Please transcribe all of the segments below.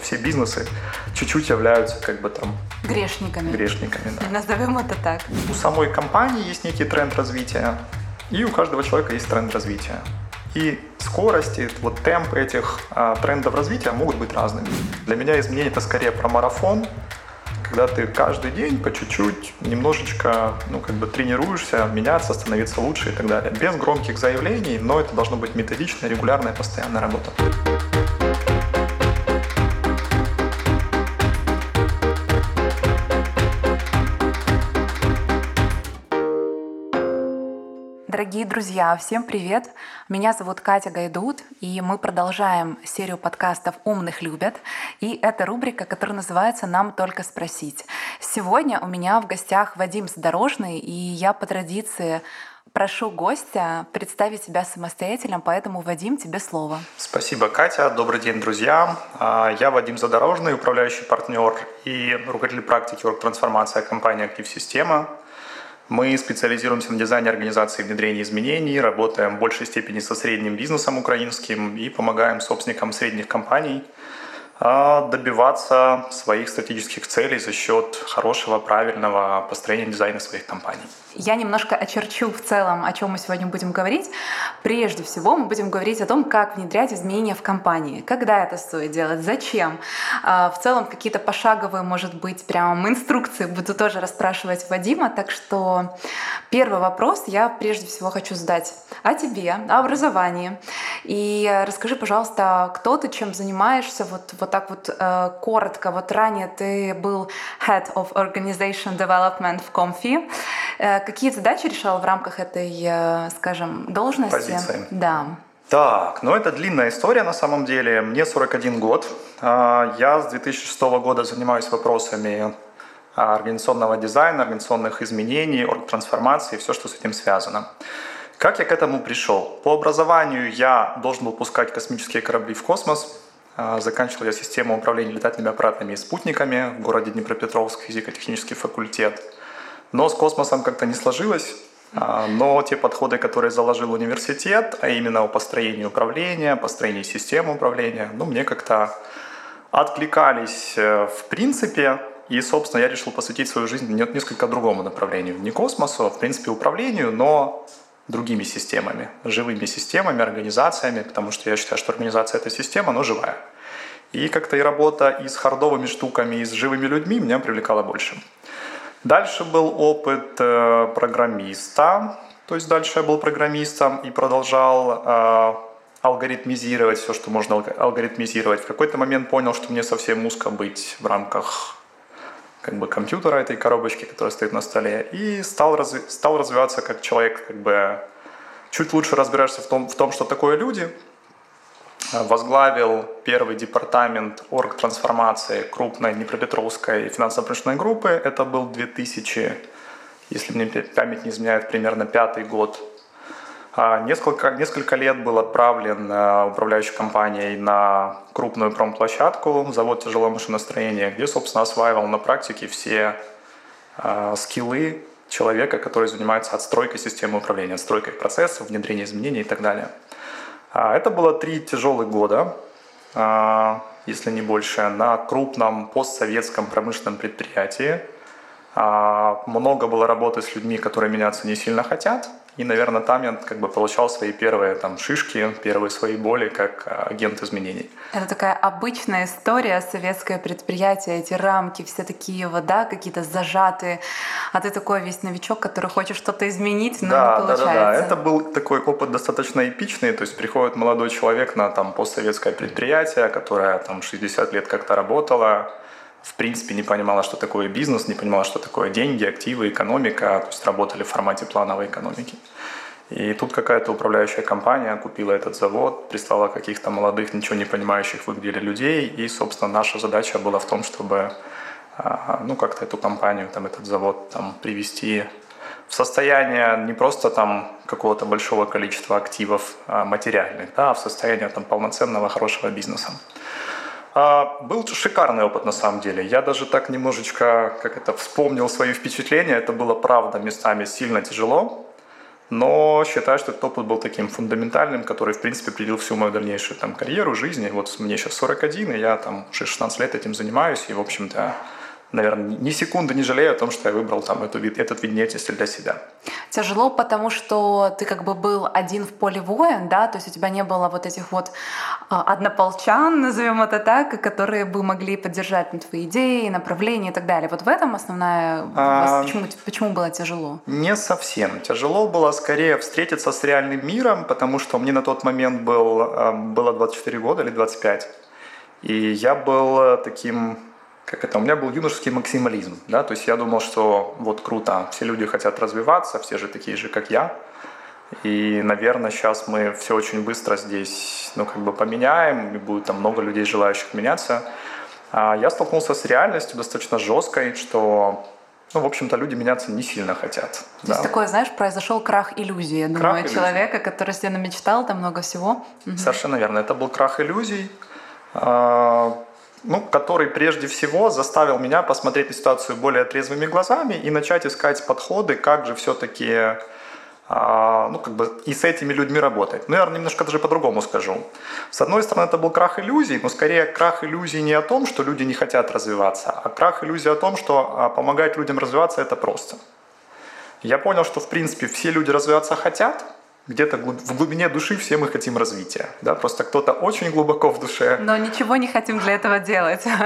Все бизнесы чуть-чуть являются как бы там Грешниками. грешниками. Да. Назовем это так. У самой компании есть некий тренд развития, и у каждого человека есть тренд развития. И скорости, вот темпы этих а, трендов развития могут быть разными. Для меня изменение это скорее про марафон, когда ты каждый день по чуть-чуть, немножечко, ну, как бы тренируешься, меняться, становиться лучше и так далее. Без громких заявлений, но это должно быть методичная, регулярная, постоянная работа. Дорогие друзья, всем привет! Меня зовут Катя Гайдут, и мы продолжаем серию подкастов «Умных любят». И это рубрика, которая называется «Нам только спросить». Сегодня у меня в гостях Вадим Задорожный, и я по традиции прошу гостя представить себя самостоятельно, поэтому, Вадим, тебе слово. Спасибо, Катя. Добрый день, друзья. А, я Вадим Задорожный, управляющий партнер и руководитель практики трансформация компании «Актив Система». Мы специализируемся на дизайне организации внедрения изменений, работаем в большей степени со средним бизнесом украинским и помогаем собственникам средних компаний а, добиваться своих стратегических целей за счет хорошего, правильного построения дизайна своих компаний. Я немножко очерчу в целом, о чем мы сегодня будем говорить. Прежде всего, мы будем говорить о том, как внедрять изменения в компании, когда это стоит делать, зачем. А, в целом, какие-то пошаговые, может быть, прям инструкции буду тоже расспрашивать Вадима. Так что первый вопрос я прежде всего хочу задать о тебе, о образовании. И расскажи, пожалуйста, кто ты, чем занимаешься, вот, вот так вот э, коротко. Вот ранее ты был Head of Organization Development в Comfy. Какие задачи решал в рамках этой, э, скажем, должности? Позиции. Да. Так, ну это длинная история на самом деле. Мне 41 год. А, я с 2006 года занимаюсь вопросами а, организационного дизайна, организационных изменений, трансформации, все, что с этим связано. Как я к этому пришел? По образованию я должен был пускать космические корабли в космос. А, заканчивал я систему управления летательными аппаратами и спутниками в городе Днепропетровск, физико-технический факультет – но с космосом как-то не сложилось. А, но те подходы, которые заложил университет, а именно о построении управления, построении системы управления, ну, мне как-то откликались э, в принципе. И, собственно, я решил посвятить свою жизнь несколько другому направлению. Не космосу, а, в принципе, управлению, но другими системами, живыми системами, организациями, потому что я считаю, что организация – это система, но живая. И как-то и работа и с хардовыми штуками, и с живыми людьми меня привлекала больше. Дальше был опыт э, программиста, то есть дальше я был программистом и продолжал э, алгоритмизировать все, что можно алгоритмизировать. В какой-то момент понял, что мне совсем узко быть в рамках как бы компьютера этой коробочки, которая стоит на столе, и стал, разви- стал развиваться как человек, как бы чуть лучше разбираешься в том, в том, что такое люди, возглавил первый департамент оргтрансформации крупной Днепропетровской финансово-промышленной группы. Это был 2000, если мне память не изменяет, примерно пятый год. А, несколько, несколько лет был отправлен э, управляющей компанией на крупную промплощадку, завод тяжелого машиностроения, где, собственно, осваивал на практике все э, скиллы человека, который занимается отстройкой системы управления, отстройкой процессов, внедрением изменений и так далее. А, это было три тяжелых года, а, если не больше, на крупном постсоветском промышленном предприятии. А, много было работы с людьми, которые меняться не сильно хотят, и, наверное, там я как бы получал свои первые там шишки, первые свои боли как а, агент изменений. Это такая обычная история, советское предприятие, эти рамки все такие вот, да, какие-то зажатые, а ты такой весь новичок, который хочет что-то изменить, но да, не получается. Да, да, да. Это был такой опыт достаточно эпичный, то есть приходит молодой человек на там постсоветское предприятие, которое там 60 лет как-то работало, в принципе не понимала, что такое бизнес, не понимала, что такое деньги, активы, экономика, то есть работали в формате плановой экономики. И тут какая-то управляющая компания купила этот завод, прислала каких-то молодых, ничего не понимающих в их деле людей, и, собственно, наша задача была в том, чтобы а, ну, как-то эту компанию, там, этот завод там, привести в состояние не просто там какого-то большого количества активов а, материальных, да, а в состояние там, полноценного хорошего бизнеса. А, был шикарный опыт на самом деле. Я даже так немножечко, как это, вспомнил свои впечатления. Это было, правда, местами сильно тяжело. Но считаю, что этот опыт был таким фундаментальным, который, в принципе, определил всю мою дальнейшую там, карьеру, жизнь. Вот мне сейчас 41, и я там уже 16 лет этим занимаюсь, и, в общем-то, наверное, ни секунды не жалею о том, что я выбрал там эту, этот вид деятельности для себя. Тяжело, потому что ты как бы был один в поле воин, да, то есть у тебя не было вот этих вот а, однополчан, назовем это так, которые бы могли поддержать ну, твои идеи, направления и так далее. Вот в этом основная... А... Почему, почему было тяжело? Не совсем. Тяжело было скорее встретиться с реальным миром, потому что мне на тот момент был, а, было 24 года или 25. И я был таким как это, у меня был юношеский максимализм, да, то есть я думал, что вот круто, все люди хотят развиваться, все же такие же, как я, и, наверное, сейчас мы все очень быстро здесь, ну, как бы поменяем, и будет там много людей, желающих меняться. А я столкнулся с реальностью достаточно жесткой, что ну, в общем-то, люди меняться не сильно хотят. То да. есть такое, знаешь, произошел крах иллюзии, я думаю, крах человека, иллюзий. который себе намечтал там много всего. Совершенно верно. Это был крах иллюзий. Ну, который прежде всего заставил меня посмотреть на ситуацию более трезвыми глазами и начать искать подходы, как же все-таки а, ну, как бы и с этими людьми работать. Ну, я немножко даже по-другому скажу. С одной стороны, это был крах иллюзий, но скорее крах иллюзий не о том, что люди не хотят развиваться, а крах иллюзий о том, что а, помогать людям развиваться – это просто. Я понял, что, в принципе, все люди развиваться хотят – где-то в глубине души все мы хотим развития. Да? Просто кто-то очень глубоко в душе. Но ничего не хотим для этого делать.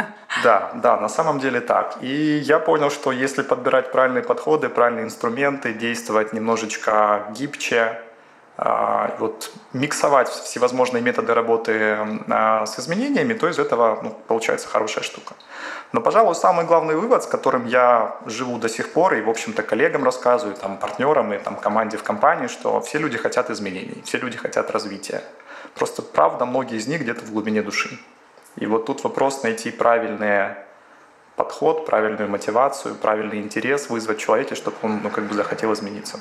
Да, да, на самом деле так. И я понял, что если подбирать правильные подходы, правильные инструменты, действовать немножечко гибче, вот миксовать всевозможные методы работы а, с изменениями, то из этого ну, получается хорошая штука. Но, пожалуй, самый главный вывод, с которым я живу до сих пор, и, в общем-то, коллегам рассказываю, там, партнерам и там, команде в компании, что все люди хотят изменений, все люди хотят развития. Просто, правда, многие из них где-то в глубине души. И вот тут вопрос найти правильный подход, правильную мотивацию, правильный интерес вызвать в человеке, чтобы он ну, как бы захотел измениться.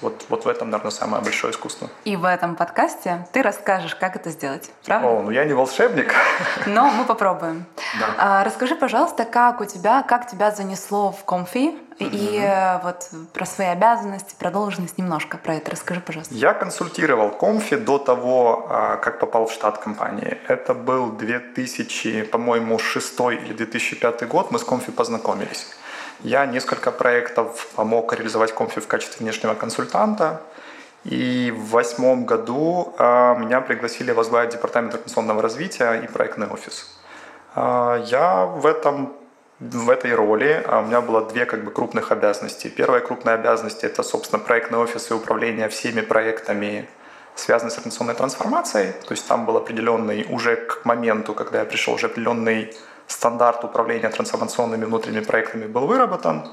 Вот, вот в этом, наверное, самое большое искусство. И в этом подкасте ты расскажешь, как это сделать, правда? О, ну я не волшебник. Но мы попробуем. Да. А, расскажи, пожалуйста, как у тебя, как тебя занесло в Комфи и mm вот про свои обязанности, про должность немножко про это расскажи, пожалуйста. Я консультировал Комфи до того, а, как попал в штат компании. Это был 2000, по-моему, 6 или 2005 год. Мы с Комфи познакомились. Я несколько проектов помог реализовать Комфи в качестве внешнего консультанта. И в восьмом году э, меня пригласили возглавить департамент организационного развития и проектный офис. Э, я в этом в этой роли у меня было две как бы крупных обязанности. Первая крупная обязанность это, собственно, проектный офис и управление всеми проектами, связанными с организационной трансформацией. То есть там был определенный уже к моменту, когда я пришел, уже определенный стандарт управления трансформационными внутренними проектами был выработан.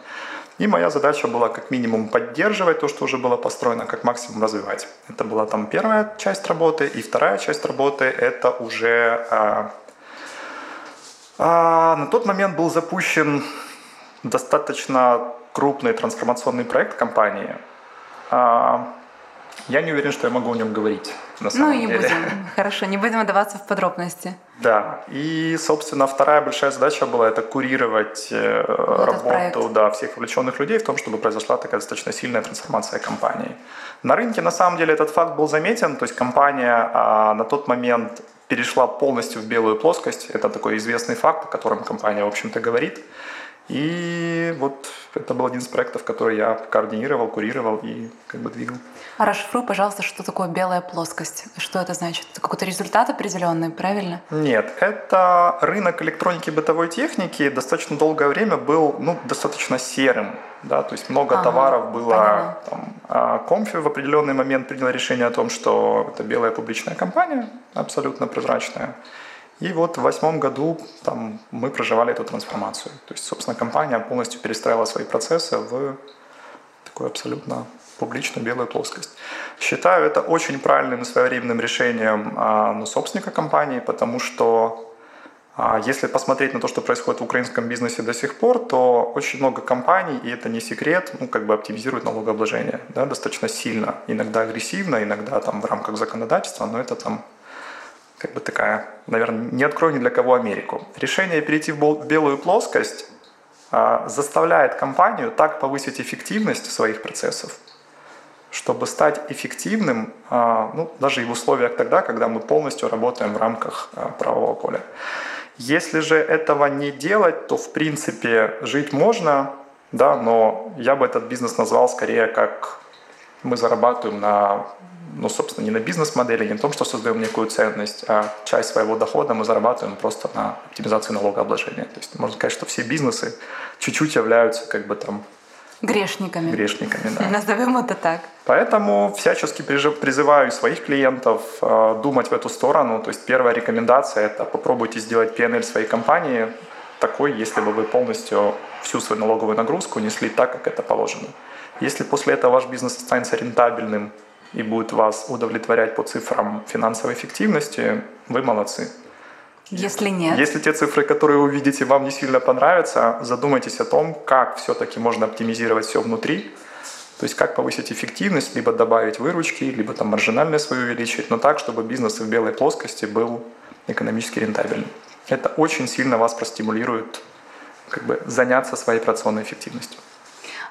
И моя задача была как минимум поддерживать то, что уже было построено, как максимум развивать. Это была там первая часть работы. И вторая часть работы – это уже… А, а, на тот момент был запущен достаточно крупный трансформационный проект компании. А, я не уверен, что я могу о нем говорить. На ну самом ну, не деле. будем. Хорошо, не будем вдаваться в подробности. Да. И, собственно, вторая большая задача была это курировать э, вот работу да, всех вовлеченных людей в том, чтобы произошла такая достаточно сильная трансформация компании. На рынке, на самом деле, этот факт был заметен. То есть компания а, на тот момент перешла полностью в белую плоскость. Это такой известный факт, о котором компания, в общем-то, говорит. И вот это был один из проектов, который я координировал, курировал и как бы двигал. А расшифруй, пожалуйста, что такое белая плоскость? Что это значит? Это какой-то результат определенный, правильно? Нет, это рынок электроники и бытовой техники достаточно долгое время был ну, достаточно серым. Да, то есть много ага, товаров было. Там, а Комфи в определенный момент принял решение о том, что это белая публичная компания, абсолютно прозрачная. И вот в восьмом году там, мы проживали эту трансформацию. То есть, собственно, компания полностью перестраивала свои процессы в такую абсолютно публичную белую плоскость. Считаю это очень правильным и своевременным решением ну, собственника компании, потому что а, если посмотреть на то, что происходит в украинском бизнесе до сих пор, то очень много компаний, и это не секрет, ну, как бы оптимизируют налогообложение да, достаточно сильно, иногда агрессивно, иногда там в рамках законодательства, но это там как бы такая, наверное, не открою ни для кого Америку. Решение перейти в белую плоскость а, заставляет компанию так повысить эффективность своих процессов, чтобы стать эффективным, а, ну, даже и в условиях тогда, когда мы полностью работаем в рамках а, правового поля. Если же этого не делать, то в принципе жить можно, да, но я бы этот бизнес назвал скорее как мы зарабатываем на, ну, собственно, не на бизнес-модели, не на том, что создаем некую ценность, а часть своего дохода мы зарабатываем просто на оптимизации налогообложения. То есть можно сказать, что все бизнесы чуть-чуть являются как бы там Грешниками. Грешниками, да. Назовем это так. Поэтому всячески призываю своих клиентов э, думать в эту сторону. То есть первая рекомендация – это попробуйте сделать PNL своей компании такой, если бы вы полностью всю свою налоговую нагрузку несли так, как это положено. Если после этого ваш бизнес останется рентабельным и будет вас удовлетворять по цифрам финансовой эффективности, вы молодцы. Если нет. Если те цифры, которые вы видите, вам не сильно понравятся, задумайтесь о том, как все-таки можно оптимизировать все внутри, то есть как повысить эффективность, либо добавить выручки, либо там маржинальность свою увеличить, но так, чтобы бизнес в белой плоскости был экономически рентабельным. Это очень сильно вас простимулирует как бы, заняться своей операционной эффективностью.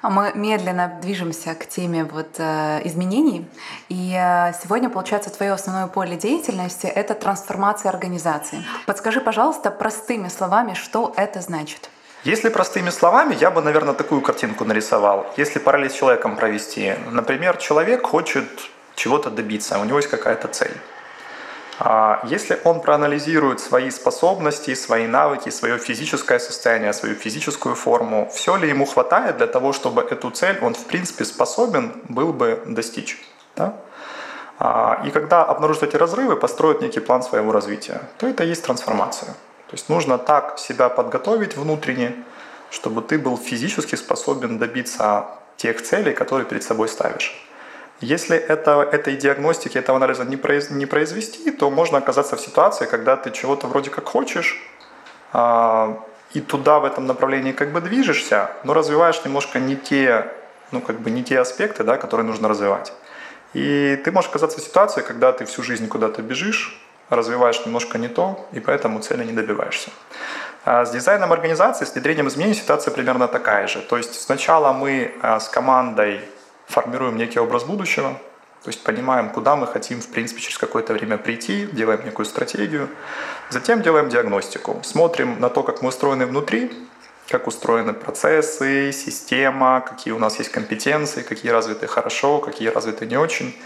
А мы медленно движемся к теме вот, э, изменений. И э, сегодня, получается, твое основное поле деятельности — это трансформация организации. Подскажи, пожалуйста, простыми словами, что это значит? Если простыми словами, я бы, наверное, такую картинку нарисовал. Если параллель с человеком провести. Например, человек хочет чего-то добиться, у него есть какая-то цель. А если он проанализирует свои способности, свои навыки, свое физическое состояние, свою физическую форму, все ли ему хватает для того, чтобы эту цель он в принципе способен был бы достичь. Да? А, и когда обнаружат эти разрывы, построят некий план своего развития, то это и есть трансформация. То есть нужно так себя подготовить внутренне, чтобы ты был физически способен добиться тех целей, которые перед собой ставишь. Если это, этой диагностики, этого анализа не, произ, не произвести, то можно оказаться в ситуации, когда ты чего-то вроде как хочешь, а, и туда в этом направлении как бы движешься, но развиваешь немножко не те, ну, как бы не те аспекты, да, которые нужно развивать. И ты можешь оказаться в ситуации, когда ты всю жизнь куда-то бежишь, развиваешь немножко не то, и поэтому цели не добиваешься. А с дизайном организации, с внедрением изменений ситуация примерно такая же. То есть сначала мы а, с командой формируем некий образ будущего, то есть понимаем, куда мы хотим, в принципе, через какое-то время прийти, делаем некую стратегию. Затем делаем диагностику. Смотрим на то, как мы устроены внутри, как устроены процессы, система, какие у нас есть компетенции, какие развиты хорошо, какие развиты не очень.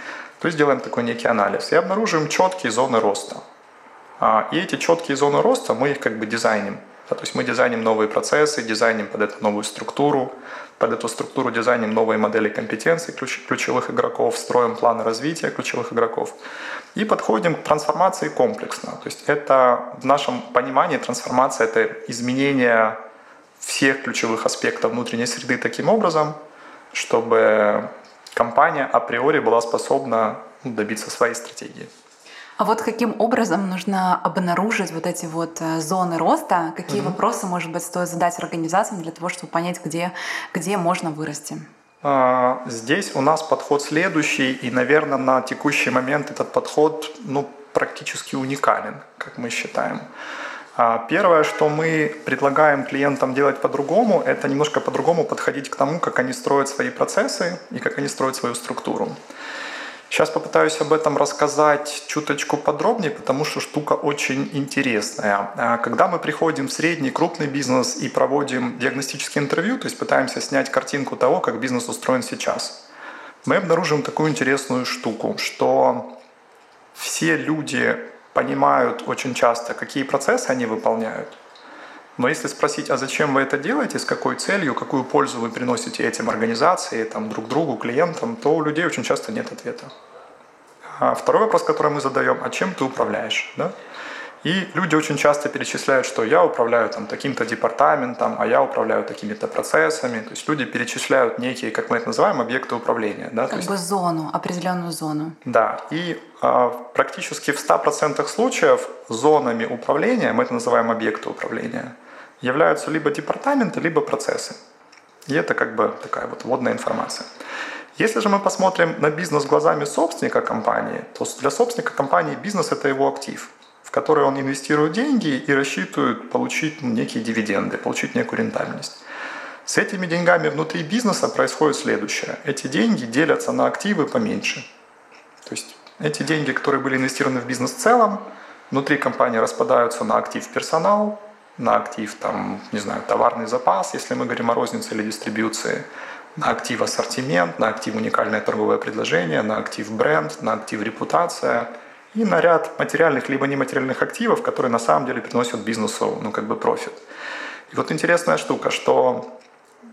То есть делаем такой некий анализ и обнаруживаем четкие зоны роста. А, и эти четкие зоны роста мы их как бы дизайним. То есть мы дизайним новые процессы, дизайним под это новую структуру, под эту структуру дизайним новые модели компетенций ключ, ключевых игроков, строим планы развития ключевых игроков и подходим к трансформации комплексно. То есть это в нашем понимании трансформация – это изменение всех ключевых аспектов внутренней среды таким образом, чтобы компания априори была способна добиться своей стратегии. А вот каким образом нужно обнаружить вот эти вот э, зоны роста? Какие mm-hmm. вопросы, может быть, стоит задать организациям для того, чтобы понять, где, где можно вырасти? А, здесь у нас подход следующий, и, наверное, на текущий момент этот подход ну, практически уникален, как мы считаем. А, первое, что мы предлагаем клиентам делать по-другому, это немножко по-другому подходить к тому, как они строят свои процессы и как они строят свою структуру. Сейчас попытаюсь об этом рассказать чуточку подробнее, потому что штука очень интересная. А, когда мы приходим в средний, крупный бизнес и проводим диагностические интервью, то есть пытаемся снять картинку того, как бизнес устроен сейчас, мы обнаружим такую интересную штуку, что все люди понимают очень часто, какие процессы они выполняют, но если спросить, а зачем вы это делаете, с какой целью, какую пользу вы приносите этим организации, там, друг другу, клиентам, то у людей очень часто нет ответа. А второй вопрос, который мы задаем, а чем ты управляешь? Да? И люди очень часто перечисляют, что я управляю там, таким-то департаментом, а я управляю такими-то процессами. То есть люди перечисляют некие, как мы это называем, объекты управления. Да? Как То бы есть, зону, определенную зону. Да. И а, практически в 100% случаев зонами управления, мы это называем объекты управления, являются либо департаменты, либо процессы. И это как бы такая вот вводная информация. Если же мы посмотрим на бизнес глазами собственника компании, то для собственника компании бизнес – это его актив, в который он инвестирует деньги и рассчитывает получить некие дивиденды, получить некую рентабельность. С этими деньгами внутри бизнеса происходит следующее. Эти деньги делятся на активы поменьше. То есть эти деньги, которые были инвестированы в бизнес в целом, внутри компании распадаются на актив персонал, на актив, там, не знаю, товарный запас, если мы говорим о рознице или дистрибьюции, на актив ассортимент, на актив уникальное торговое предложение, на актив бренд, на актив репутация и на ряд материальных либо нематериальных активов, которые на самом деле приносят бизнесу ну, как бы профит. И вот интересная штука, что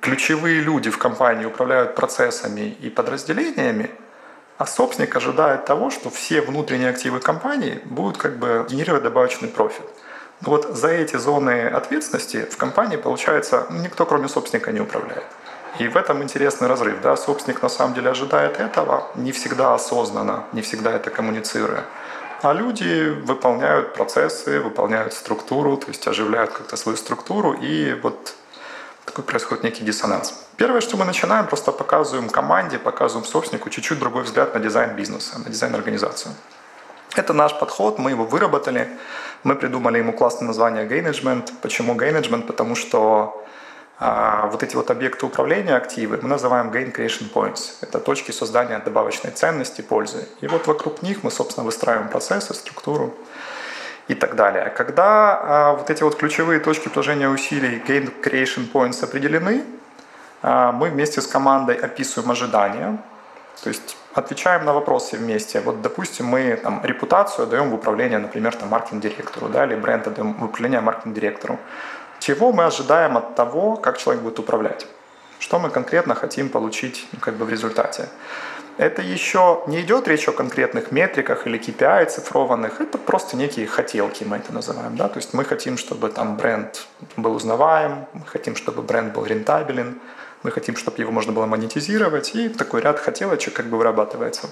ключевые люди в компании управляют процессами и подразделениями, а собственник ожидает того, что все внутренние активы компании будут как бы генерировать добавочный профит. Вот за эти зоны ответственности в компании, получается, никто кроме собственника не управляет. И в этом интересный разрыв. Да? Собственник на самом деле ожидает этого, не всегда осознанно, не всегда это коммуницируя. А люди выполняют процессы, выполняют структуру, то есть оживляют как-то свою структуру, и вот такой происходит некий диссонанс. Первое, что мы начинаем, просто показываем команде, показываем собственнику чуть-чуть другой взгляд на дизайн бизнеса, на дизайн организации. Это наш подход, мы его выработали, мы придумали ему классное название Gainagement. Почему Gainagement? Потому что а, вот эти вот объекты управления активы мы называем Gain Creation Points. Это точки создания добавочной ценности, пользы. И вот вокруг них мы, собственно, выстраиваем процессы, структуру и так далее. Когда а, вот эти вот ключевые точки приложения усилий Gain Creation Points определены, а, мы вместе с командой описываем ожидания, то есть отвечаем на вопросы вместе. Вот, допустим, мы там, репутацию даем в управление, например, там, маркетинг-директору, да, или бренд отдаем в управление маркетинг-директору. Чего мы ожидаем от того, как человек будет управлять? Что мы конкретно хотим получить ну, как бы в результате? Это еще не идет речь о конкретных метриках или KPI цифрованных, это просто некие хотелки, мы это называем. Да? То есть мы хотим, чтобы там бренд был узнаваем, мы хотим, чтобы бренд был рентабелен, мы хотим, чтобы его можно было монетизировать, и такой ряд хотелочек как бы вырабатывается.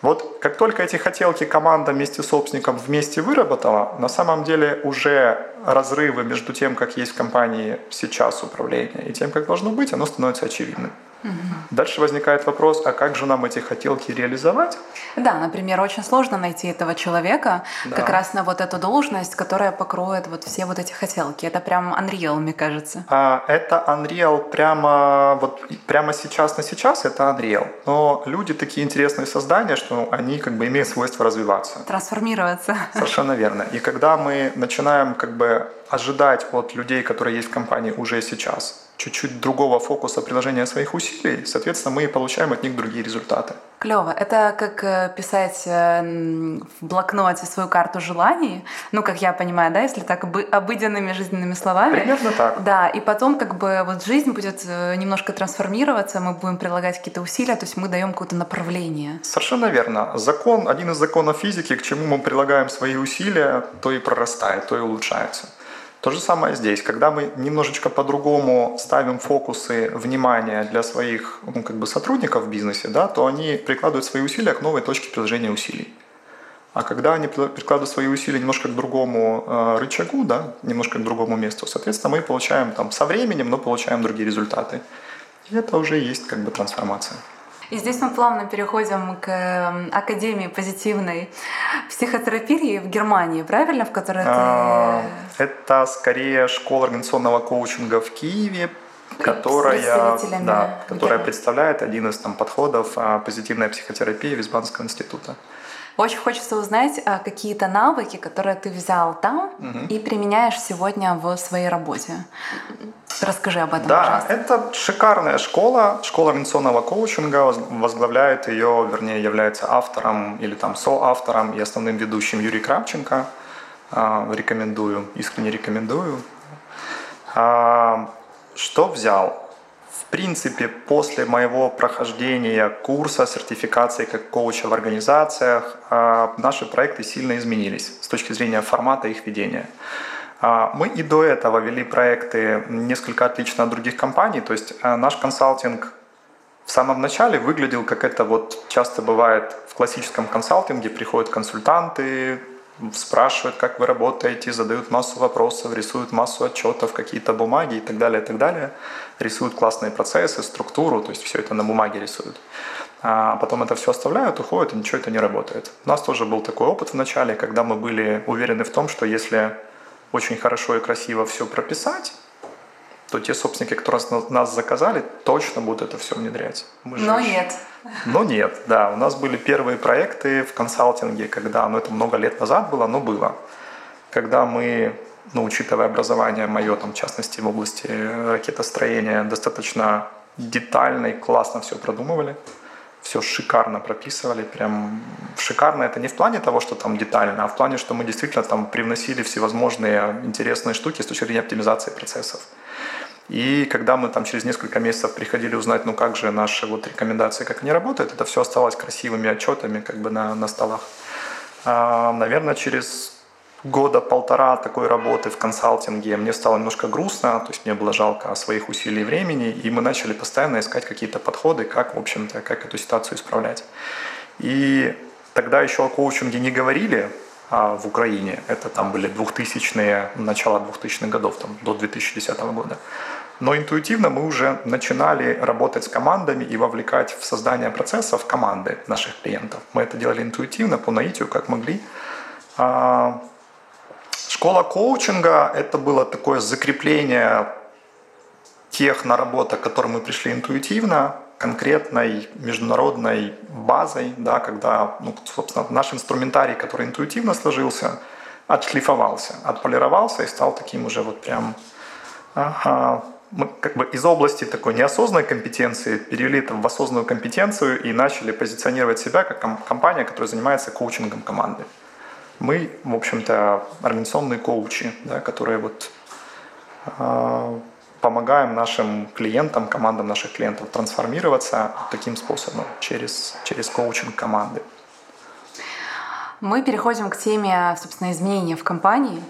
Вот как только эти хотелки команда вместе с собственником вместе выработала, на самом деле уже разрывы между тем, как есть в компании сейчас управление, и тем, как должно быть, оно становится очевидным. Угу. Дальше возникает вопрос, а как же нам эти хотелки реализовать? Да, например, очень сложно найти этого человека да. как раз на вот эту должность, которая покроет вот все вот эти хотелки. Это прям Unreal, мне кажется. А, это Unreal прямо вот прямо сейчас на сейчас это Unreal. Но люди такие интересные создания, что они как бы имеют свойство развиваться. Трансформироваться. Совершенно верно. И когда мы начинаем как бы ожидать от людей, которые есть в компании уже сейчас, чуть-чуть другого фокуса приложения своих усилий, соответственно, мы получаем от них другие результаты. Клево. Это как э, писать э, в блокноте свою карту желаний, ну, как я понимаю, да, если так обыденными жизненными словами. Примерно так. Да, и потом как бы вот жизнь будет э, немножко трансформироваться, мы будем прилагать какие-то усилия, то есть мы даем какое-то направление. Совершенно верно. Закон, один из законов физики, к чему мы прилагаем свои усилия, то и прорастает, то и улучшается. То же самое здесь. Когда мы немножечко по-другому ставим фокусы внимания для своих ну, как бы сотрудников в бизнесе, да, то они прикладывают свои усилия к новой точке приложения усилий. А когда они прикладывают свои усилия немножко к другому э, рычагу, да, немножко к другому месту, соответственно, мы получаем там со временем, но получаем другие результаты. И это уже есть как бы трансформация. И здесь мы плавно переходим к эм, Академии позитивной психотерапии в Германии, правильно, в которой ты... А, это скорее школа организационного коучинга в Киеве, которая, да, которая представляет один из там, подходов а, позитивной психотерапии Висбанского института. Очень хочется узнать а, какие-то навыки, которые ты взял там угу. и применяешь сегодня в своей работе. Расскажи об этом, да, пожалуйста. это шикарная школа, школа организационного коучинга. Возглавляет ее, вернее, является автором или там соавтором и основным ведущим Юрий Кравченко. А, рекомендую, искренне рекомендую. А, что взял? Принципе, после моего прохождения курса сертификации как коуча в организациях, а, наши проекты сильно изменились с точки зрения формата их ведения. А, мы и до этого вели проекты несколько отлично от других компаний, то есть а, наш консалтинг в самом начале выглядел, как это вот часто бывает в классическом консалтинге, приходят консультанты, спрашивают, как вы работаете, задают массу вопросов, рисуют массу отчетов, какие-то бумаги и так далее, и так далее. Рисуют классные процессы, структуру, то есть все это на бумаге рисуют. А потом это все оставляют, уходят, и ничего это не работает. У нас тоже был такой опыт в начале, когда мы были уверены в том, что если очень хорошо и красиво все прописать, то те собственники, которые нас заказали, точно будут это все внедрять. Мы Но же... нет. Но нет, да. У нас были первые проекты в консалтинге, когда, ну это много лет назад было, но было. Когда мы, ну учитывая образование мое, там, в частности, в области ракетостроения, достаточно детально и классно все продумывали все шикарно прописывали, прям шикарно это не в плане того, что там детально, а в плане, что мы действительно там привносили всевозможные интересные штуки с точки зрения оптимизации процессов. И когда мы там через несколько месяцев приходили узнать, ну как же наши вот рекомендации, как они работают, это все оставалось красивыми отчетами как бы на, на столах. А, наверное, через года полтора такой работы в консалтинге мне стало немножко грустно, то есть мне было жалко своих усилий и времени, и мы начали постоянно искать какие-то подходы, как, в общем-то, как эту ситуацию исправлять. И тогда еще о коучинге не говорили а в Украине. Это там были 2000-е, начало 2000-х годов, там, до 2010 года. Но интуитивно мы уже начинали работать с командами и вовлекать в создание процессов команды наших клиентов. Мы это делали интуитивно, по наитию, как могли. А, Школа коучинга – это было такое закрепление тех наработок, к которым мы пришли интуитивно, конкретной международной базой, да, когда, ну, собственно, наш инструментарий, который интуитивно сложился, отшлифовался, отполировался и стал таким уже вот прям мы как бы из области такой неосознанной компетенции перевели это в осознанную компетенцию и начали позиционировать себя как компания, которая занимается коучингом команды. Мы, в общем-то, организационные коучи, да, которые вот э, помогаем нашим клиентам, командам наших клиентов трансформироваться таким способом, через, через коучинг команды. Мы переходим к теме, собственно, изменения в компании.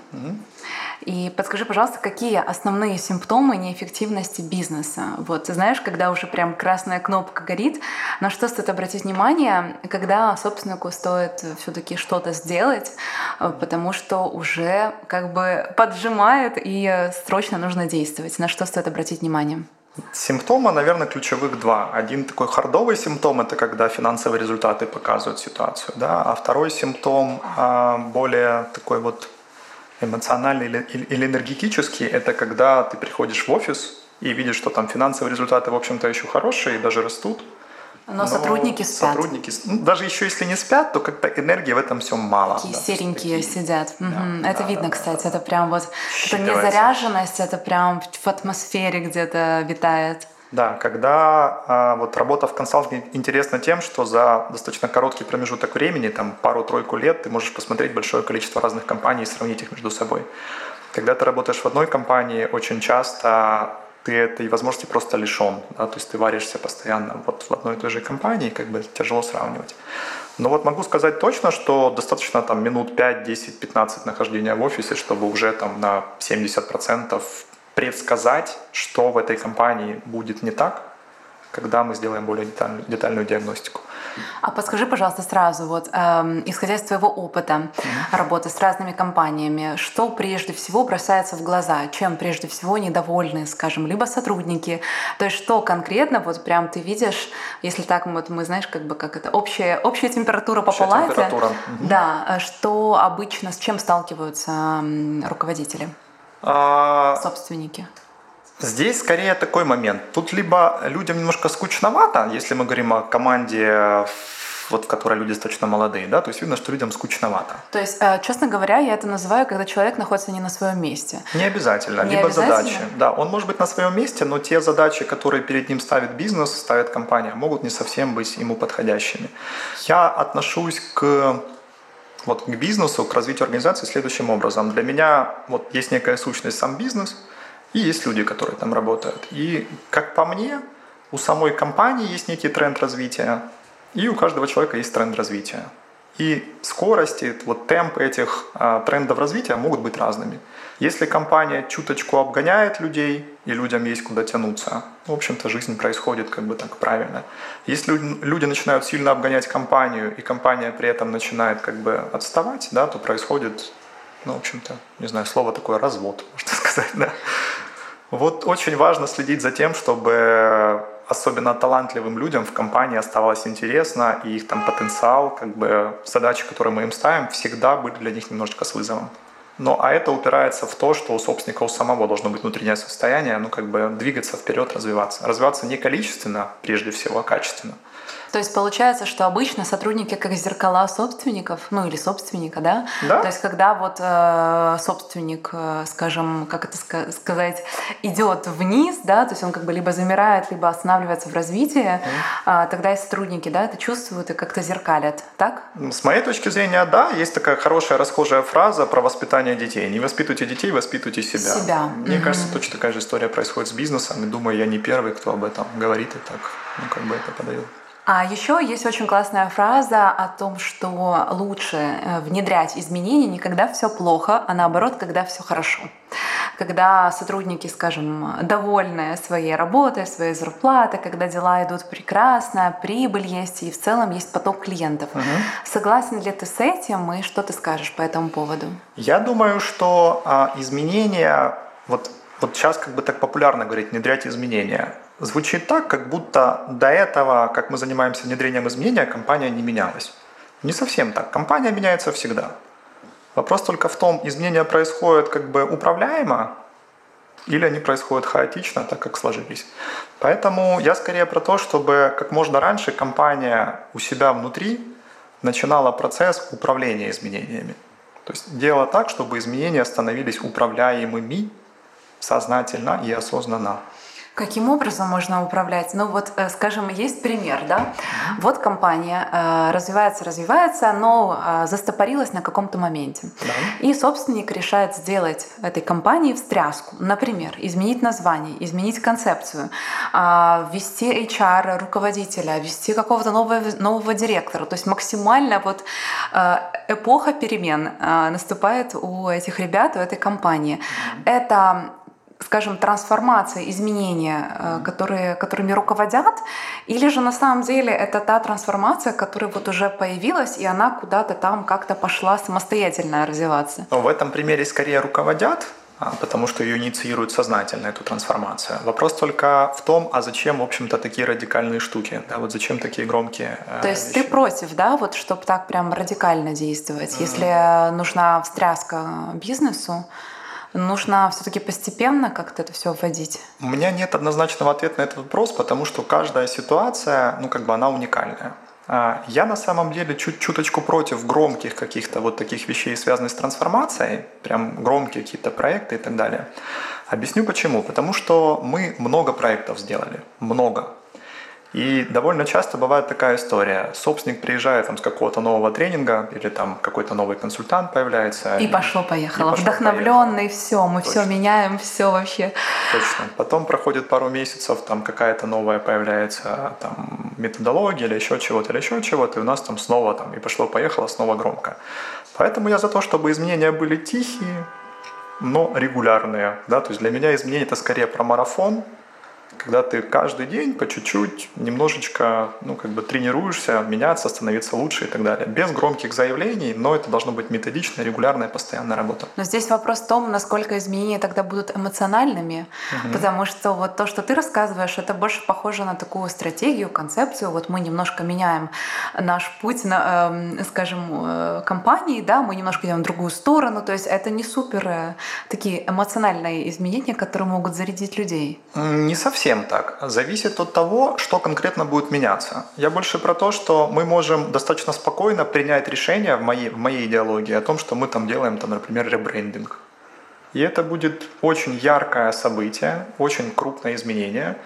И подскажи, пожалуйста, какие основные симптомы неэффективности бизнеса? Вот, ты знаешь, когда уже прям красная кнопка горит, на что стоит обратить внимание, когда собственнику стоит все таки что-то сделать, э, потому что уже как бы поджимает и срочно нужно действовать. На что стоит обратить внимание? Симптома, наверное, ключевых два. Один такой хардовый симптом – это когда финансовые результаты показывают ситуацию, да? а второй симптом а, более такой вот эмоциональный или, энергетический – это когда ты приходишь в офис и видишь, что там финансовые результаты, в общем-то, еще хорошие и даже растут, но, но сотрудники спят. Сотрудники, ну, даже еще если не спят, то как-то энергии в этом всем мало. Такие да, серенькие такие, сидят. Да, угу. Это да, видно, да, кстати. Да, это прям вот это незаряженность, это прям в атмосфере где-то витает. Да, когда а, вот работа в консалтинге интересна тем, что за достаточно короткий промежуток времени, там пару-тройку лет, ты можешь посмотреть большое количество разных компаний и сравнить их между собой. Когда ты работаешь в одной компании, очень часто ты этой возможности просто лишен, да, то есть ты варишься постоянно вот в одной и той же компании, как бы тяжело сравнивать. Но вот могу сказать точно, что достаточно там минут 5, 10, 15 нахождения в офисе, чтобы уже там на 70% предсказать, что в этой компании будет не так, когда мы сделаем более детальную, детальную диагностику. А подскажи, пожалуйста, сразу, вот, эм, исходя из твоего опыта mm-hmm. работы с разными компаниями, что прежде всего бросается в глаза, чем прежде всего недовольны, скажем, либо сотрудники, то есть что конкретно, вот прям ты видишь, если так, вот мы, знаешь, как бы как это, общая, общая температура по общая палате, температура. Mm-hmm. да, э, что обычно, с чем сталкиваются руководители? А... Собственники. Здесь скорее такой момент. Тут либо людям немножко скучновато, если мы говорим о команде вот в которой люди достаточно молодые, да, то есть видно, что людям скучновато. То есть, э, честно говоря, я это называю, когда человек находится не на своем месте. Не обязательно, не либо обязательно? задачи. Да, он может быть на своем месте, но те задачи, которые перед ним ставит бизнес, ставит компания, могут не совсем быть ему подходящими. Я отношусь к вот к бизнесу, к развитию организации следующим образом. Для меня вот есть некая сущность сам бизнес, и есть люди, которые там работают. И как по мне, у самой компании есть некий тренд развития, и у каждого человека есть тренд развития. И скорости, вот темпы этих а, трендов развития могут быть разными. Если компания чуточку обгоняет людей, и людям есть куда тянуться, в общем-то, жизнь происходит как бы так правильно. Если люди начинают сильно обгонять компанию, и компания при этом начинает как бы отставать, да, то происходит, ну, в общем-то, не знаю, слово такое развод, можно сказать, да. Вот очень важно следить за тем, чтобы особенно талантливым людям в компании оставалось интересно, и их там потенциал, как бы задачи, которые мы им ставим, всегда были для них немножечко с вызовом. Но а это упирается в то, что у собственника у самого должно быть внутреннее состояние, ну как бы двигаться вперед, развиваться. Развиваться не количественно, прежде всего, а качественно. То есть получается, что обычно сотрудники как зеркала собственников, ну или собственника, да? Да. То есть когда вот э, собственник, э, скажем, как это ска- сказать, идет вниз, да, то есть он как бы либо замирает, либо останавливается в развитии, mm. э, тогда и сотрудники, да, это чувствуют и как-то зеркалят, так? С моей точки зрения, да, есть такая хорошая расхожая фраза про воспитание детей. Не воспитывайте детей, воспитывайте себя. Себя. Мне mm-hmm. кажется, точно такая же история происходит с бизнесом, и думаю, я не первый, кто об этом говорит и так, ну как бы это подает. А еще есть очень классная фраза о том, что лучше э, внедрять изменения не когда все плохо, а наоборот, когда все хорошо. Когда сотрудники, скажем, довольны своей работой, своей зарплатой, когда дела идут прекрасно, прибыль есть и в целом есть поток клиентов. Угу. Согласен ли ты с этим и что ты скажешь по этому поводу? Я думаю, что а, изменения, вот, вот сейчас как бы так популярно говорить, внедрять изменения звучит так, как будто до этого, как мы занимаемся внедрением изменения, компания не менялась. Не совсем так. Компания меняется всегда. Вопрос только в том, изменения происходят как бы управляемо, или они происходят хаотично, так как сложились. Поэтому я скорее про то, чтобы как можно раньше компания у себя внутри начинала процесс управления изменениями. То есть делала так, чтобы изменения становились управляемыми сознательно и осознанно. Каким образом можно управлять? Ну вот, э, скажем, есть пример, да? Вот компания э, развивается, развивается, но э, застопорилась на каком-то моменте. Да. И собственник решает сделать этой компании встряску. Например, изменить название, изменить концепцию, а, ввести HR руководителя, ввести какого-то нового, нового директора. То есть максимально вот эпоха перемен наступает у этих ребят, у этой компании. Это скажем, трансформация, изменения, э, которые, которыми руководят, или же на самом деле это та трансформация, которая вот уже появилась, и она куда-то там как-то пошла самостоятельно развиваться? Но в этом примере скорее руководят, а, потому что ее инициируют сознательно, эту трансформацию. Вопрос только в том, а зачем, в общем-то, такие радикальные штуки, да, вот зачем такие громкие э, То есть вещи? ты против, да, вот чтобы так прям радикально действовать, mm-hmm. если нужна встряска бизнесу, нужно все-таки постепенно как-то это все вводить? У меня нет однозначного ответа на этот вопрос, потому что каждая ситуация, ну как бы она уникальная. А, я на самом деле чуть чуточку против громких каких-то вот таких вещей, связанных с трансформацией, прям громкие какие-то проекты и так далее. Объясню почему. Потому что мы много проектов сделали, много. И довольно часто бывает такая история. Собственник приезжает там, с какого-то нового тренинга или там какой-то новый консультант появляется. И, пошло-поехало. Вдохновленный, все, мы Точно. все меняем, все вообще. Точно. Потом проходит пару месяцев, там какая-то новая появляется там, методология или еще чего-то, или еще чего-то, и у нас там снова там и пошло-поехало, снова громко. Поэтому я за то, чтобы изменения были тихие, но регулярные. Да? То есть для меня изменения это скорее про марафон, когда ты каждый день по чуть-чуть, немножечко, ну, как бы тренируешься, меняться, становиться лучше и так далее. Без громких заявлений, но это должно быть методичная, регулярная, постоянная работа. Но здесь вопрос в том, насколько изменения тогда будут эмоциональными, угу. потому что вот то, что ты рассказываешь, это больше похоже на такую стратегию, концепцию. Вот мы немножко меняем наш путь, на, э, скажем, э, компании, да, мы немножко идем в другую сторону, то есть это не супер э, такие эмоциональные изменения, которые могут зарядить людей. Не совсем совсем так. Зависит от того, что конкретно будет меняться. Я больше про то, что мы можем достаточно спокойно принять решение в моей, в моей идеологии о том, что мы там делаем, там, например, ребрендинг. И это будет очень яркое событие, очень крупное изменение,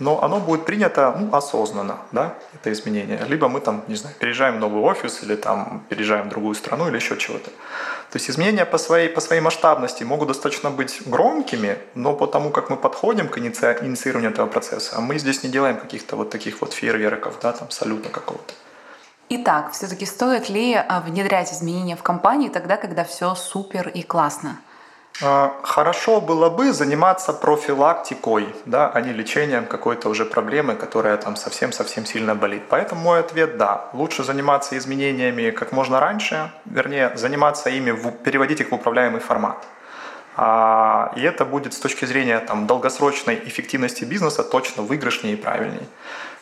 но оно будет принято ну, осознанно, да, это изменение. Либо мы там, не знаю, переезжаем в новый офис или там переезжаем в другую страну или еще чего-то. То есть изменения по своей, по своей масштабности могут достаточно быть громкими, но по тому, как мы подходим к инициированию этого процесса, а мы здесь не делаем каких-то вот таких вот фейерверков, да, там салюта какого-то. Итак, все-таки стоит ли а, внедрять изменения в компании тогда, когда все супер и классно? А, хорошо было бы заниматься профилактикой, да, а не лечением какой-то уже проблемы, которая там совсем-совсем сильно болит. Поэтому мой ответ – да. Лучше заниматься изменениями как можно раньше, вернее, заниматься ими, переводить их в управляемый формат. А, и это будет с точки зрения там, долгосрочной эффективности бизнеса точно выигрышнее и правильнее.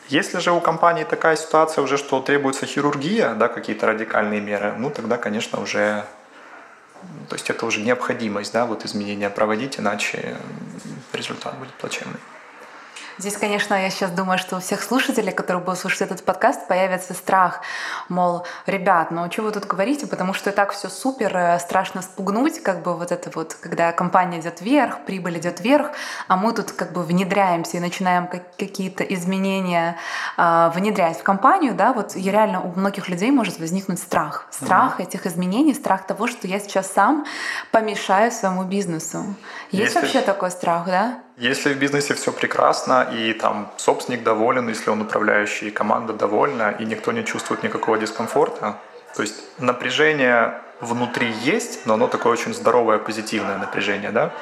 Если же у компании такая ситуация уже, что требуется хирургия, да, какие-то радикальные меры, ну тогда, конечно, уже То есть это уже необходимость, да, вот изменения проводить, иначе результат будет плачевный. Здесь, конечно, я сейчас думаю, что у всех слушателей, которые будут слушать этот подкаст, появится страх, мол, ребят, ну что вы тут говорите, потому что и так все супер, э, страшно спугнуть, как бы вот это вот, когда компания идет вверх, прибыль идет вверх, а мы тут как бы внедряемся и начинаем какие-то изменения э, внедрять в компанию, да, вот и реально у многих людей может возникнуть страх, страх mm-hmm. этих изменений, страх того, что я сейчас сам помешаю своему бизнесу. Есть Если... вообще такой страх, да? Если в бизнесе все прекрасно, и там собственник доволен, если он управляющий, и команда довольна, и никто не чувствует никакого дискомфорта, то есть напряжение внутри есть, но оно такое очень здоровое, позитивное напряжение, да?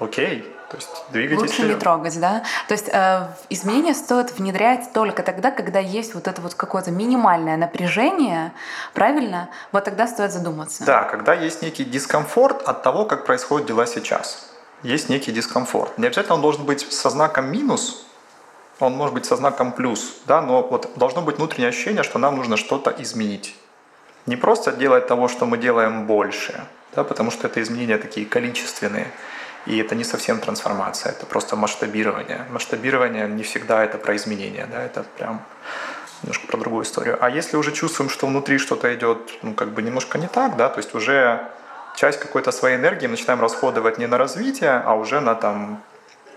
Окей, то есть двигайтесь. Лучше вперед. не трогать, да? То есть э, изменения стоит внедрять только тогда, когда есть вот это вот какое-то минимальное напряжение, правильно? Вот тогда стоит задуматься. Да, когда есть некий дискомфорт от того, как происходят дела сейчас есть некий дискомфорт. Не обязательно он должен быть со знаком минус, он может быть со знаком плюс, да, но вот должно быть внутреннее ощущение, что нам нужно что-то изменить. Не просто делать того, что мы делаем больше, да, потому что это изменения такие количественные, и это не совсем трансформация, это просто масштабирование. Масштабирование не всегда это про изменения, да, это прям немножко про другую историю. А если уже чувствуем, что внутри что-то идет, ну, как бы немножко не так, да, то есть уже часть какой-то своей энергии начинаем расходовать не на развитие, а уже на там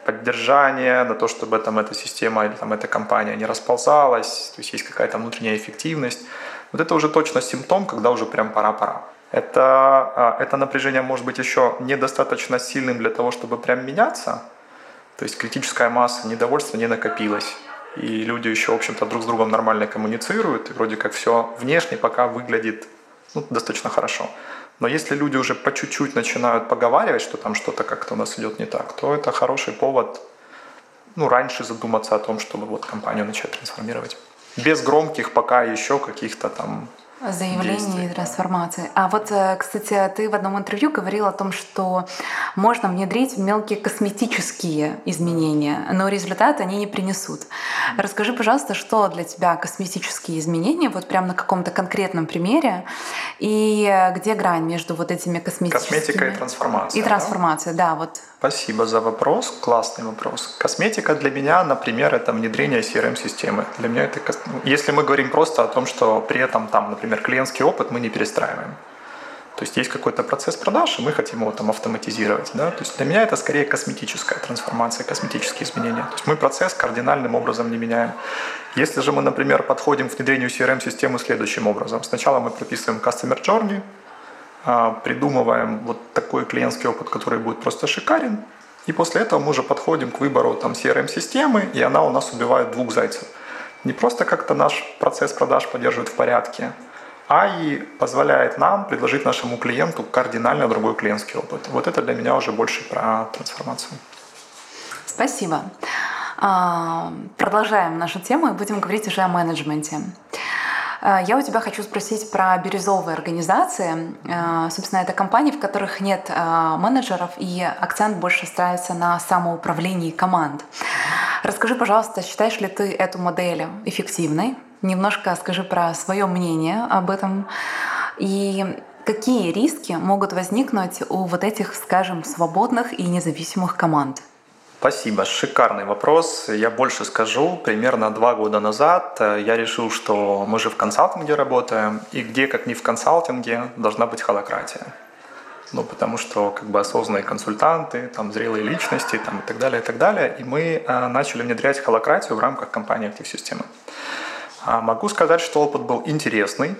поддержание, на то, чтобы там эта система или там эта компания не расползалась, то есть есть какая-то внутренняя эффективность. Вот это уже точно симптом, когда уже прям пора-пора. Это, а, это напряжение может быть еще недостаточно сильным для того, чтобы прям меняться. То есть критическая масса недовольства не накопилась. И люди еще, в общем-то, друг с другом нормально коммуницируют, и вроде как все внешне пока выглядит ну, достаточно хорошо. Но если люди уже по чуть-чуть начинают поговаривать, что там что-то как-то у нас идет не так, то это хороший повод ну, раньше задуматься о том, чтобы вот компанию начать трансформировать. Без громких пока еще каких-то там Заявление и трансформации. А вот, э, кстати, ты в одном интервью говорил о том, что можно внедрить мелкие косметические изменения, но результаты они не принесут. Расскажи, пожалуйста, что для тебя косметические изменения, вот прямо на каком-то конкретном примере, и где грань между вот этими косметическими... Косметика и трансформация. И трансформация, да, да вот. Спасибо за вопрос, классный вопрос. Косметика для меня, например, это внедрение CRM-системы. Для меня это, если мы говорим просто о том, что при этом там, например, клиентский опыт мы не перестраиваем. То есть есть какой-то процесс продаж, и мы хотим его там автоматизировать. Да? То есть для меня это скорее косметическая трансформация, косметические изменения. То есть мы процесс кардинальным образом не меняем. Если же мы, например, подходим к внедрению CRM-системы следующим образом. Сначала мы прописываем Customer Journey, а, придумываем вот такой клиентский опыт, который будет просто шикарен, и после этого мы уже подходим к выбору там CRM-системы, и она у нас убивает двух зайцев. Не просто как-то наш процесс продаж поддерживает в порядке, и позволяет нам предложить нашему клиенту кардинально другой клиентский опыт. Вот это для меня уже больше про трансформацию. Спасибо. А, продолжаем нашу тему и будем говорить уже о менеджменте. А, я у тебя хочу спросить про бирюзовые организации. А, собственно, это компании, в которых нет менеджеров, и акцент больше ставится на самоуправлении команд. Расскажи, пожалуйста, считаешь ли ты эту модель эффективной? Немножко скажи про свое мнение об этом. И какие риски могут возникнуть у вот этих, скажем, свободных и независимых команд? Спасибо, шикарный вопрос. Я больше скажу. Примерно два года назад э, я решил, что мы же в консалтинге работаем, и где, как не в консалтинге, должна быть холократия. Ну, потому что как бы осознанные консультанты, там, зрелые личности там, и так далее, и так далее. И мы э, начали внедрять холократию в рамках компании System. А могу сказать, что опыт был интересный.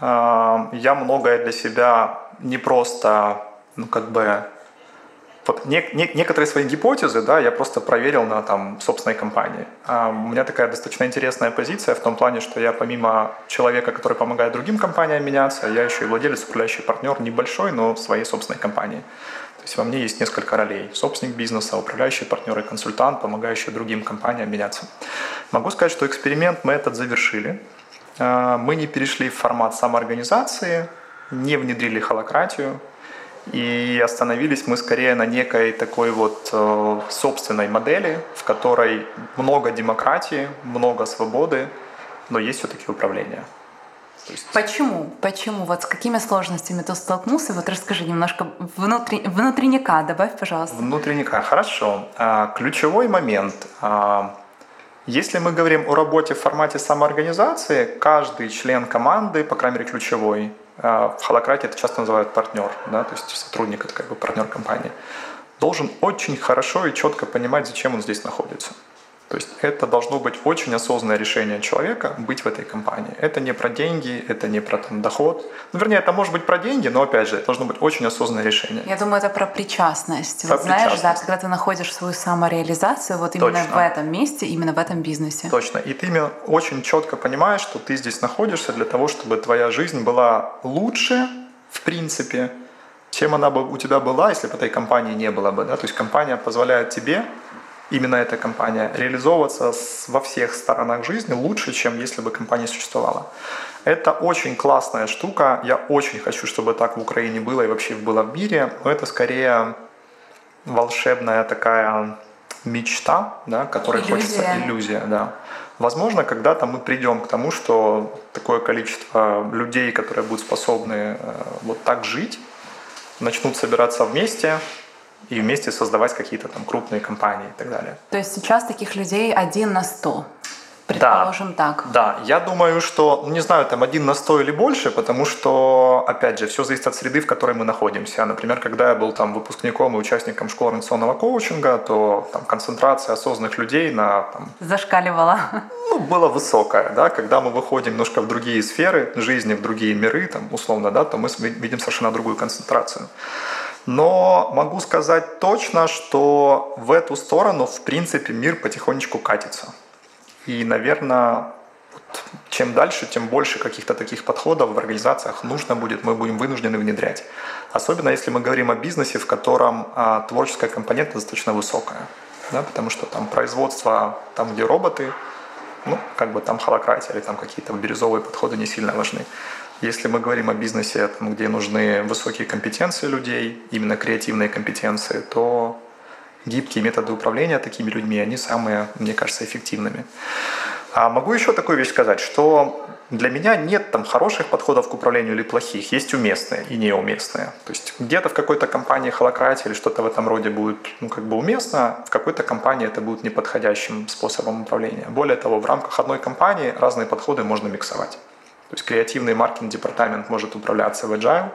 Э, я многое для себя не просто ну, как бы вот не, не, некоторые свои гипотезы, да, я просто проверил на там собственной компании. А у меня такая достаточно интересная позиция в том плане, что я помимо человека, который помогает другим компаниям меняться, я еще и владелец, управляющий партнер небольшой, но своей собственной компании. То есть во мне есть несколько ролей. Собственник бизнеса, управляющий партнер и консультант, помогающий другим компаниям меняться. Могу сказать, что эксперимент мы этот завершили. А, мы не перешли в формат самоорганизации, не внедрили холократию, и остановились мы скорее на некой такой вот э, собственной модели, в которой много демократии, много свободы, но есть все-таки управление. Есть... Почему? Почему? Вот с какими сложностями ты столкнулся? Вот расскажи немножко внутри... внутренника, добавь, пожалуйста. Внутренника, хорошо. А, ключевой момент. А, если мы говорим о работе в формате самоорганизации, каждый член команды, по крайней мере ключевой, а, в холократе это часто называют партнер, да, то есть сотрудник это как бы партнер компании, должен очень хорошо и четко понимать, зачем он здесь находится. То есть это должно быть очень осознанное решение человека быть в этой компании. Это не про деньги, это не про там, доход. Ну, вернее, это может быть про деньги, но опять же, это должно быть очень осознанное решение. Я думаю, это про причастность. Про вот знаешь, да, когда ты находишь свою самореализацию вот именно Точно. в этом месте, именно в этом бизнесе. Точно. И ты именно очень четко понимаешь, что ты здесь находишься для того, чтобы твоя жизнь была лучше, в принципе, чем она бы у тебя была, если бы этой компании не было бы. Да? То есть компания позволяет тебе именно эта компания, реализовываться во всех сторонах жизни лучше, чем если бы компания существовала. Это очень классная штука. Я очень хочу, чтобы так в Украине было и вообще было в мире. Но это скорее волшебная такая мечта, да, которой иллюзия. хочется иллюзия, да. Возможно, когда-то мы придем к тому, что такое количество людей, которые будут способны э, вот так жить, начнут собираться вместе, и вместе создавать какие-то там крупные компании и так далее. То есть сейчас таких людей один на сто? Предположим да, так. Да, я думаю, что, ну, не знаю, там один на сто или больше, потому что, опять же, все зависит от среды, в которой мы находимся. Например, когда я был там выпускником и участником школы организационного коучинга, то там концентрация осознанных людей на... Там, Зашкаливала. Ну, была высокая, да, когда мы выходим немножко в другие сферы жизни, в другие миры, там, условно, да, то мы видим совершенно другую концентрацию. Но могу сказать точно, что в эту сторону, в принципе, мир потихонечку катится. И, наверное, чем дальше, тем больше каких-то таких подходов в организациях нужно будет, мы будем вынуждены внедрять. Особенно если мы говорим о бизнесе, в котором а, творческая компонента достаточно высокая. Да, потому что там производство, там где роботы, ну, как бы там холократия или там какие-то бирюзовые подходы не сильно важны. Если мы говорим о бизнесе, там, где нужны высокие компетенции людей, именно креативные компетенции, то гибкие методы управления такими людьми, они самые, мне кажется, эффективными. А могу еще такую вещь сказать, что для меня нет там хороших подходов к управлению или плохих, есть уместные и неуместные. То есть где-то в какой-то компании холократия или что-то в этом роде будет ну, как бы уместно, в какой-то компании это будет неподходящим способом управления. Более того, в рамках одной компании разные подходы можно миксовать. То есть креативный маркетинг-департамент может управляться в agile,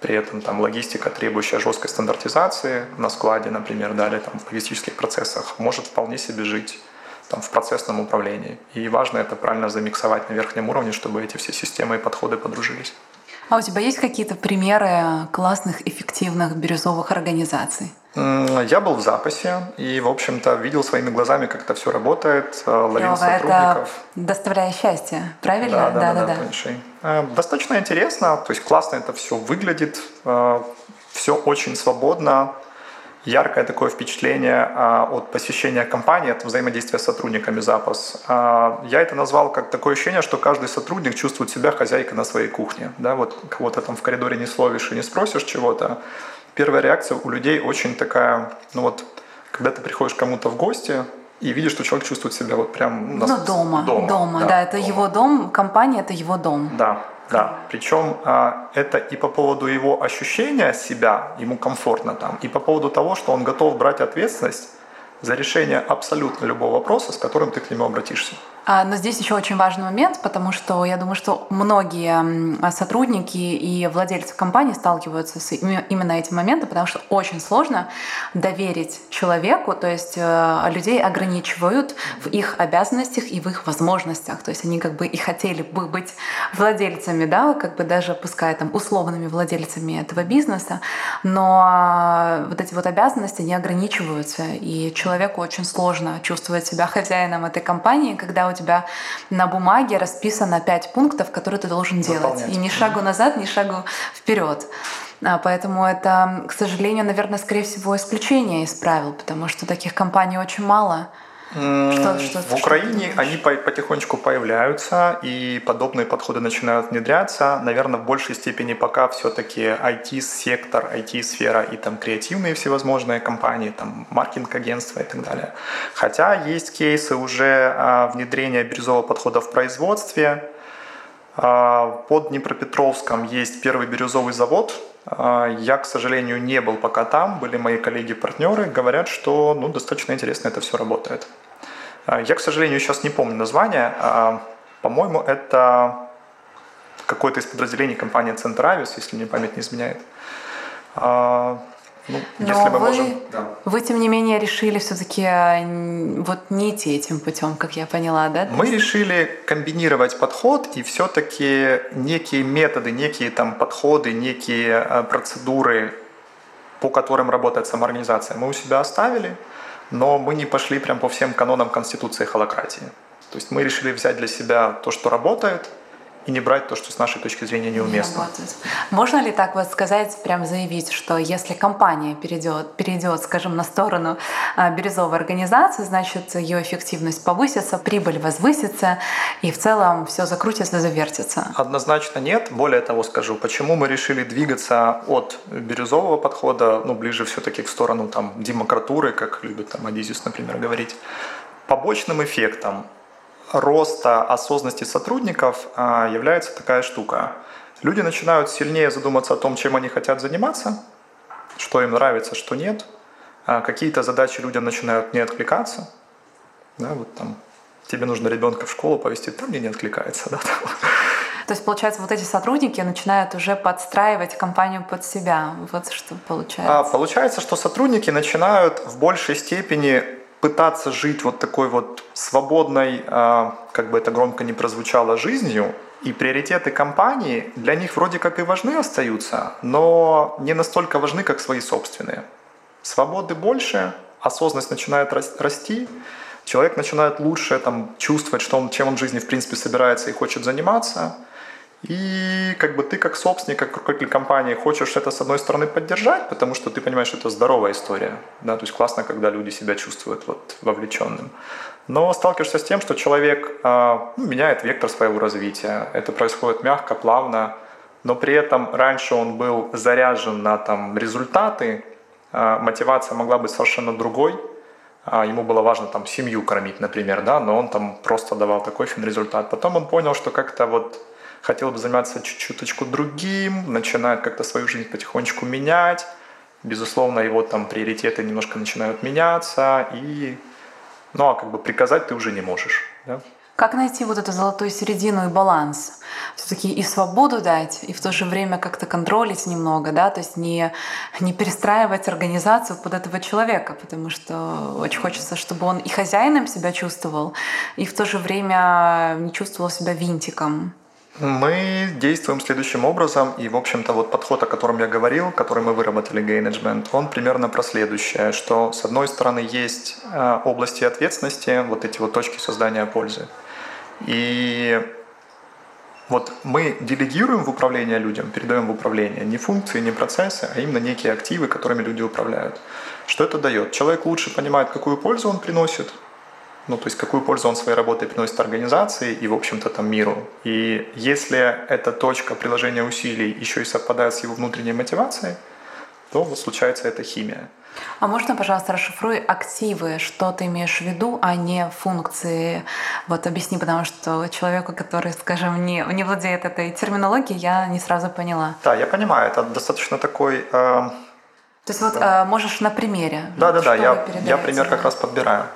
при этом там логистика, требующая жесткой стандартизации на складе, например, далее там в логистических процессах, может вполне себе жить там, в процессном управлении. И важно это правильно замиксовать на верхнем уровне, чтобы эти все системы и подходы подружились. А у тебя есть какие-то примеры классных, эффективных бирюзовых организаций? Я был в запасе и, в общем-то, видел своими глазами, как это все работает, э, ловил Лёва, сотрудников. Это доставляя счастье, правильно? Да, да, да. да, да, да. Достаточно интересно, то есть классно это все выглядит, э, все очень свободно, яркое такое впечатление а, от посещения компании, от взаимодействия с сотрудниками запас. А, я это назвал как такое ощущение, что каждый сотрудник чувствует себя хозяйкой на своей кухне. Да, вот кого-то там в коридоре не словишь и не спросишь чего-то. Первая реакция у людей очень такая, ну вот, когда ты приходишь кому-то в гости, и видишь, что человек чувствует себя вот прям ну, дома, дома, дома, да, да это дома. его дом, компания это его дом. Да, да, причем а, это и по поводу его ощущения себя, ему комфортно там, и по поводу того, что он готов брать ответственность за решение абсолютно любого вопроса, с которым ты к нему обратишься. А, но здесь еще очень важный момент, потому что я думаю, что многие сотрудники и владельцы компании сталкиваются с именно этим моментом, потому что очень сложно доверить человеку, то есть э, людей ограничивают в их обязанностях и в их возможностях, то есть они как бы и хотели бы быть владельцами, да, как бы даже пускай там условными владельцами этого бизнеса, но вот эти вот обязанности не ограничиваются, и человеку очень сложно чувствовать себя хозяином этой компании, когда у тебя на бумаге расписано пять пунктов, которые ты должен делать. И ни шагу назад, ни шагу вперед. А, поэтому это, к сожалению, наверное, скорее всего, исключение из правил, потому что таких компаний очень мало. Что, что, в Украине они потихонечку появляются, и подобные подходы начинают внедряться. Наверное, в большей степени пока все-таки IT-сектор, IT-сфера и там креативные всевозможные компании, там маркетинг-агентства и так далее. Хотя есть кейсы уже а, внедрения бирюзового подхода в производстве, Под Днепропетровском есть первый бирюзовый завод. Я, к сожалению, не был пока там. Были мои коллеги-партнеры. Говорят, что ну, достаточно интересно это все работает. Я, к сожалению, сейчас не помню название. По-моему, это какое-то из подразделений компании Центравис, если мне память не изменяет. Ну, Но если мы вы, можем... Да. Вы, тем не менее, решили все-таки вот не идти этим путем, как я поняла, да? Мы решили комбинировать подход и все-таки некие методы, некие там подходы, некие э, процедуры, по которым работает сама организация, мы у себя оставили, но мы не пошли прям по всем канонам конституции холократии. То есть мы решили взять для себя то, что работает, и не брать то, что с нашей точки зрения неуместно. Не Можно ли так вот сказать, прям заявить, что если компания перейдет, перейдет скажем, на сторону а, бирюзовой организации, значит, ее эффективность повысится, прибыль возвысится, и в целом все закрутится, завертится? Однозначно нет. Более того скажу, почему мы решили двигаться от бирюзового подхода, ну, ближе все-таки к сторону там, демократуры, как любит там Адизис, например, говорить. Побочным эффектом роста осознанности сотрудников а, является такая штука. Люди начинают сильнее задуматься о том, чем они хотят заниматься, что им нравится, что нет. А какие-то задачи людям начинают не откликаться. Да, вот там, тебе нужно ребенка в школу повести, там мне не откликается. Да, там. То есть, получается, вот эти сотрудники начинают уже подстраивать компанию под себя. Вот что получается. А, получается, что сотрудники начинают в большей степени пытаться жить вот такой вот свободной, а, как бы это громко не прозвучало, жизнью, и приоритеты компании для них вроде как и важны остаются, но не настолько важны, как свои собственные. Свободы больше, осознанность начинает расти, человек начинает лучше там, чувствовать, что он, чем он в жизни в принципе собирается и хочет заниматься – и как бы ты как собственник, как руководитель компании хочешь это с одной стороны поддержать, потому что ты понимаешь, что это здоровая история. Да? То есть классно, когда люди себя чувствуют вот, вовлеченным. Но сталкиваешься с тем, что человек э, ну, меняет вектор своего развития. Это происходит мягко, плавно, но при этом раньше он был заряжен на там, результаты, э, мотивация могла быть совершенно другой. Э, ему было важно там, семью кормить, например, да, но он там просто давал такой фин результат. Потом он понял, что как-то вот хотел бы заниматься чуть-чуточку другим, начинает как-то свою жизнь потихонечку менять. Безусловно, его там приоритеты немножко начинают меняться, и, ну, а как бы приказать ты уже не можешь. Да? Как найти вот эту золотую середину и баланс? Все-таки и свободу дать, и в то же время как-то контролить немного, да, то есть не, не перестраивать организацию под этого человека, потому что очень хочется, чтобы он и хозяином себя чувствовал, и в то же время не чувствовал себя винтиком. Мы действуем следующим образом, и, в общем-то, вот подход, о котором я говорил, который мы выработали, Gainagement, он примерно про следующее, что, с одной стороны, есть э, области ответственности, вот эти вот точки создания пользы. И вот мы делегируем в управление людям, передаем в управление не функции, не процессы, а именно некие активы, которыми люди управляют. Что это дает? Человек лучше понимает, какую пользу он приносит, ну, то есть какую пользу он своей работой приносит организации и, в общем-то, там миру. И если эта точка приложения усилий еще и совпадает с его внутренней мотивацией, то вот случается эта химия. А можно, пожалуйста, расшифруй активы, что ты имеешь в виду, а не функции? Вот объясни, потому что человеку, который, скажем, не, не владеет этой терминологией, я не сразу поняла. Да, я понимаю, это достаточно такой... Э, то есть вот э, можешь на примере. Да, да, да, я, я пример как раз подбираю.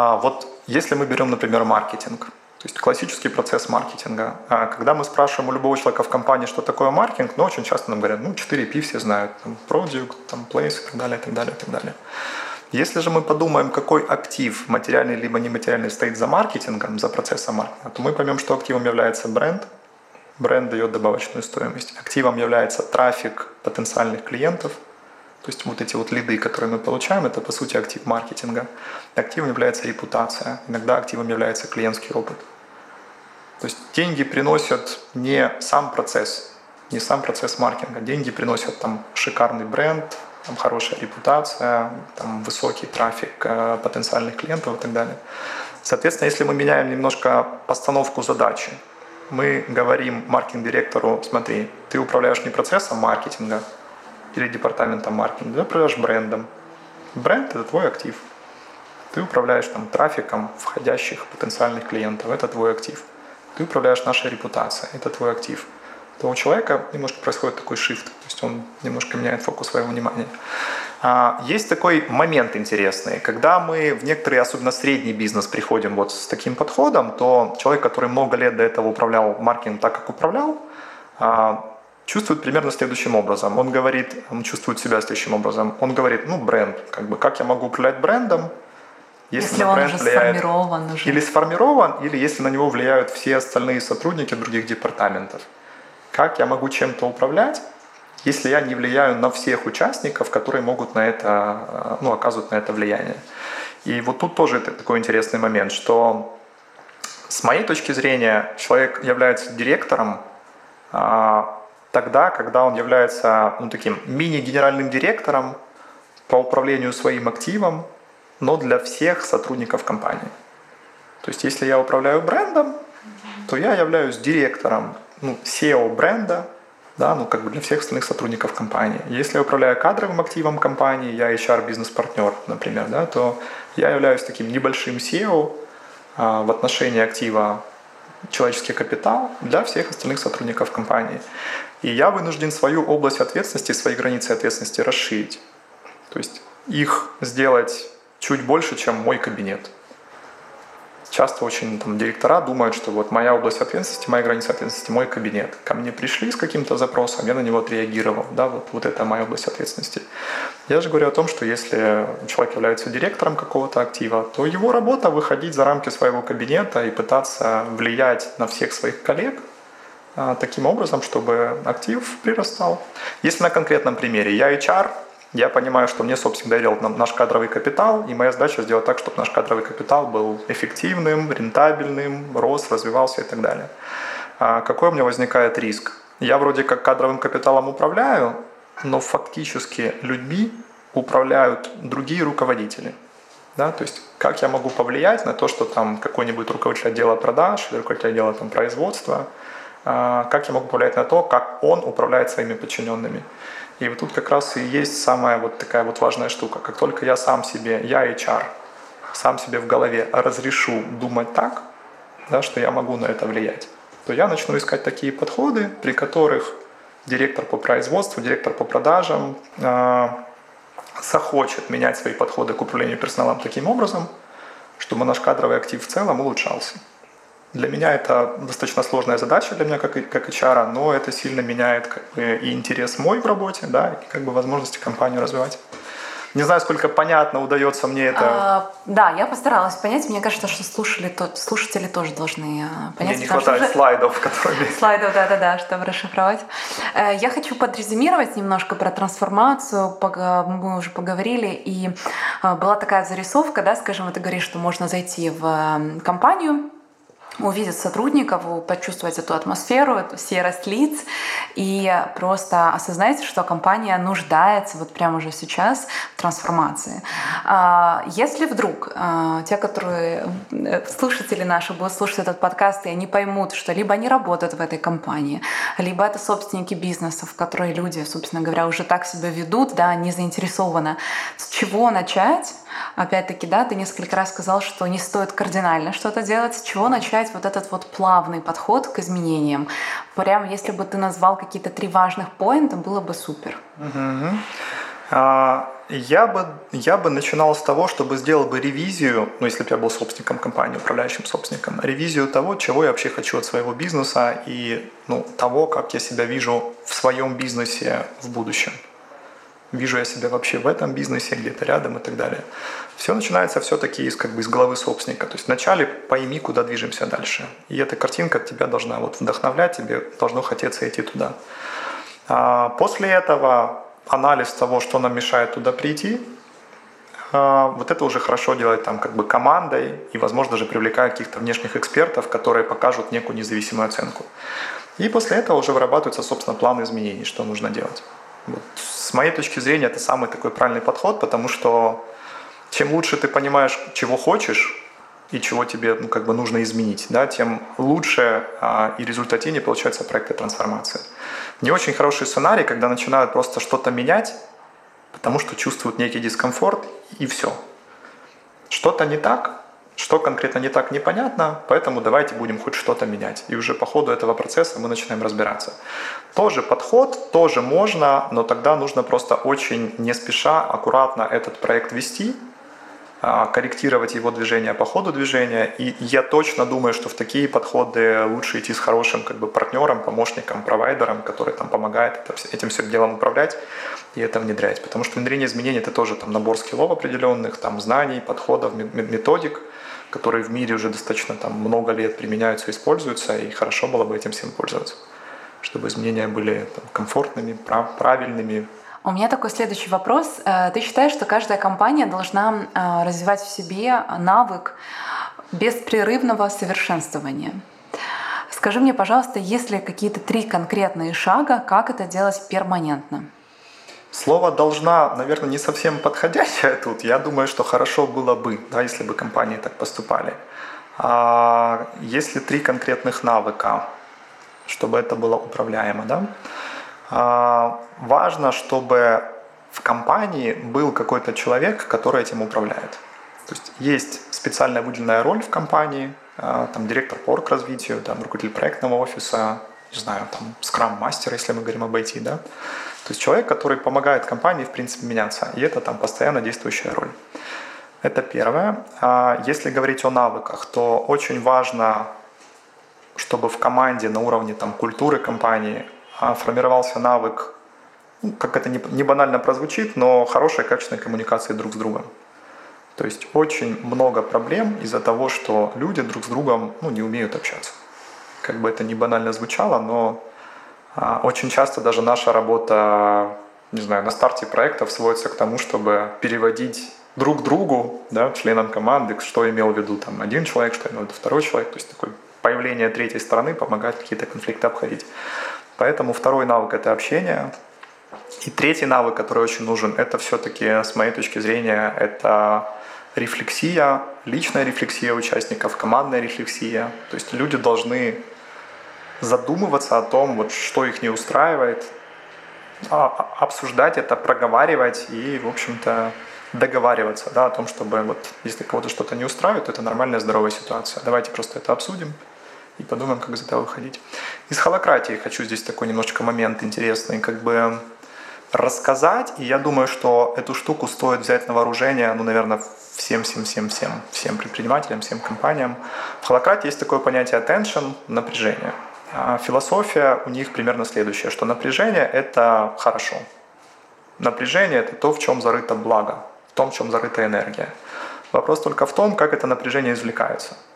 А вот если мы берем, например, маркетинг, то есть классический процесс маркетинга. А когда мы спрашиваем у любого человека в компании, что такое маркетинг, ну, очень часто нам говорят, ну, 4P все знают, там, product, там, place и так далее, и так далее, и так далее. Если же мы подумаем, какой актив, материальный либо нематериальный, стоит за маркетингом, за процессом маркетинга, то мы поймем, что активом является бренд, бренд дает добавочную стоимость. Активом является трафик потенциальных клиентов – то есть вот эти вот лиды, которые мы получаем, это по сути актив маркетинга. Активом является репутация, иногда активом является клиентский опыт. То есть деньги приносят не сам процесс, не сам процесс маркетинга. Деньги приносят там шикарный бренд, там хорошая репутация, там высокий трафик э, потенциальных клиентов и так далее. Соответственно, если мы меняем немножко постановку задачи, мы говорим маркетинг-директору, смотри, ты управляешь не процессом маркетинга, или департаментом маркетинга, ты управляешь брендом. Бренд – это твой актив. Ты управляешь там трафиком входящих потенциальных клиентов, это твой актив. ты управляешь нашей репутацией, это твой актив, то у человека немножко происходит такой shift, то есть он немножко меняет фокус своего внимания. А, есть такой момент интересный, когда мы в некоторые, особенно средний бизнес, приходим вот с таким подходом, то человек, который много лет до этого управлял маркетингом так, как управлял, а, чувствует примерно следующим образом. Он говорит, он чувствует себя следующим образом. Он говорит, ну, бренд, как бы, как я могу управлять брендом, если, если он уже влияет, сформирован уже. Или сформирован, или если на него влияют все остальные сотрудники других департаментов. Как я могу чем-то управлять, если я не влияю на всех участников, которые могут на это, ну, оказывать на это влияние. И вот тут тоже это такой интересный момент, что с моей точки зрения человек является директором а, тогда, когда он является ну, таким мини-генеральным директором по управлению своим активом, но для всех сотрудников компании. То есть если я управляю брендом, то я являюсь директором ну, SEO бренда, да, ну как бы для всех остальных сотрудников компании. Если я управляю кадровым активом компании, я HR бизнес-партнер, например, да, то я являюсь таким небольшим SEO а, в отношении актива человеческий капитал для всех остальных сотрудников компании. И я вынужден свою область ответственности, свои границы ответственности расширить. То есть их сделать чуть больше, чем мой кабинет. Часто очень там, директора думают, что вот моя область ответственности, моя граница ответственности, мой кабинет. Ко мне пришли с каким-то запросом, я на него отреагировал. Да, вот, вот это моя область ответственности. Я же говорю о том, что если человек является директором какого-то актива, то его работа выходить за рамки своего кабинета и пытаться влиять на всех своих коллег таким образом, чтобы актив прирастал. Если на конкретном примере я HR, я понимаю, что мне, собственно, доверил наш кадровый капитал, и моя задача сделать так, чтобы наш кадровый капитал был эффективным, рентабельным, рос, развивался и так далее. А какой у меня возникает риск? Я вроде как кадровым капиталом управляю, но фактически людьми управляют другие руководители. Да? То есть как я могу повлиять на то, что там какой-нибудь руководитель отдела продаж руководитель отдела там, производства, а, как я могу повлиять на то, как он управляет своими подчиненными. И вот тут как раз и есть самая вот такая вот важная штука. Как только я сам себе, я HR, сам себе в голове разрешу думать так, да, что я могу на это влиять, то я начну искать такие подходы, при которых директор по производству, директор по продажам э, захочет менять свои подходы к управлению персоналом таким образом, чтобы наш кадровый актив в целом улучшался. Для меня это достаточно сложная задача для меня как, как HR, но это сильно меняет как бы, и интерес мой в работе, да, и как бы возможности компанию развивать. Не знаю, сколько понятно удается мне это. А, да, я постаралась понять. Мне кажется, что слушали, то, слушатели тоже должны а, понять. Мне не хватает уже... слайдов, которые... Слайдов, да-да-да, чтобы расшифровать. Э, я хочу подрезюмировать немножко про трансформацию. Мы уже поговорили, и а, была такая зарисовка, да, скажем, ты говоришь, что можно зайти в компанию, увидеть сотрудников, почувствовать эту атмосферу, эту серость лиц и просто осознать, что компания нуждается вот прямо уже сейчас в трансформации. А, если вдруг а, те, которые э, слушатели наши будут слушать этот подкаст, и они поймут, что либо они работают в этой компании, либо это собственники бизнесов, которые люди, собственно говоря, уже так себя ведут, да, не заинтересованы, с чего начать, Опять-таки, да, ты несколько раз сказал, что не стоит кардинально что-то делать. С чего начать вот этот вот плавный подход к изменениям? Прям если бы ты назвал какие-то три важных поинта, было бы супер. Угу. Я бы, я бы начинал с того, чтобы сделал бы ревизию, ну, если бы я был собственником компании, управляющим собственником, ревизию того, чего я вообще хочу от своего бизнеса и ну, того, как я себя вижу в своем бизнесе в будущем вижу я себя вообще в этом бизнесе, где-то рядом и так далее. Все начинается все-таки из, как бы, из головы собственника. То есть вначале пойми, куда движемся дальше. И эта картинка тебя должна вот вдохновлять, тебе должно хотеться идти туда. А после этого анализ того, что нам мешает туда прийти, а, вот это уже хорошо делать там как бы командой и, возможно, даже привлекая каких-то внешних экспертов, которые покажут некую независимую оценку. И после этого уже вырабатывается, собственно, план изменений, что нужно делать. Вот с моей точки зрения это самый такой правильный подход, потому что чем лучше ты понимаешь, чего хочешь и чего тебе ну, как бы нужно изменить, да, тем лучше а, и результативнее получаются проекты трансформации. Не очень хороший сценарий, когда начинают просто что-то менять, потому что чувствуют некий дискомфорт и все. Что-то не так, Что конкретно не так, непонятно, поэтому давайте будем хоть что-то менять. И уже по ходу этого процесса мы начинаем разбираться. Тоже подход, тоже можно, но тогда нужно просто очень не спеша, аккуратно этот проект вести, а, корректировать его движение по ходу движения. И я точно думаю, что в такие подходы лучше идти с хорошим как бы, партнером, помощником, провайдером, который там помогает этим всем делом управлять и это внедрять. Потому что внедрение изменений – это тоже там, набор скиллов определенных, там, знаний, подходов, методик, которые в мире уже достаточно там, много лет применяются, используются, и хорошо было бы этим всем пользоваться, чтобы изменения были там, комфортными, прав, правильными, у меня такой следующий вопрос. Э, ты считаешь, что каждая компания должна э, развивать в себе навык беспрерывного совершенствования? Скажи мне, пожалуйста, есть ли какие-то три конкретные шага, как это делать перманентно? Слово «должна», наверное, не совсем подходящее тут. Я думаю, что хорошо было бы, да, если бы компании так поступали. А если три конкретных навыка, чтобы это было управляемо, да? А, важно, чтобы в компании был какой-то человек, который этим управляет. То есть есть специальная выделенная роль в компании, а, там директор по развитию, там руководитель проектного офиса, не знаю, там скрам-мастер, если мы говорим об IT, да. То есть человек, который помогает компании, в принципе, меняться. И это там постоянно действующая роль. Это первое. А если говорить о навыках, то очень важно, чтобы в команде на уровне там, культуры компании а, формировался навык, ну, как это не банально прозвучит, но хорошей качественной коммуникации друг с другом. То есть очень много проблем из-за того, что люди друг с другом ну, не умеют общаться. Как бы это не банально звучало, но очень часто даже наша работа, не знаю, на старте проектов сводится к тому, чтобы переводить друг другу, да, членам команды, что имел в виду там один человек, что имел в виду второй человек. То есть такое появление третьей стороны помогает какие-то конфликты обходить. Поэтому второй навык – это общение. И третий навык, который очень нужен, это все-таки, с моей точки зрения, это рефлексия, личная рефлексия участников, командная рефлексия. То есть люди должны задумываться о том, вот, что их не устраивает, а, а, обсуждать это, проговаривать и, в общем-то, договариваться да, о том, чтобы вот, если кого-то что-то не устраивает, то это нормальная, здоровая ситуация. Давайте просто это обсудим и подумаем, как из этого выходить. Из холократии хочу здесь такой немножечко момент интересный, как бы рассказать, и я думаю, что эту штуку стоит взять на вооружение, ну, наверное, всем, всем, всем, всем, всем предпринимателям, всем компаниям. В холократии есть такое понятие attention, напряжение. А философия у них примерно следующая, что напряжение – это хорошо. Напряжение – это то, в чем зарыто благо, в том, в чем зарыта энергия. Вопрос только в том, как это напряжение извлекается –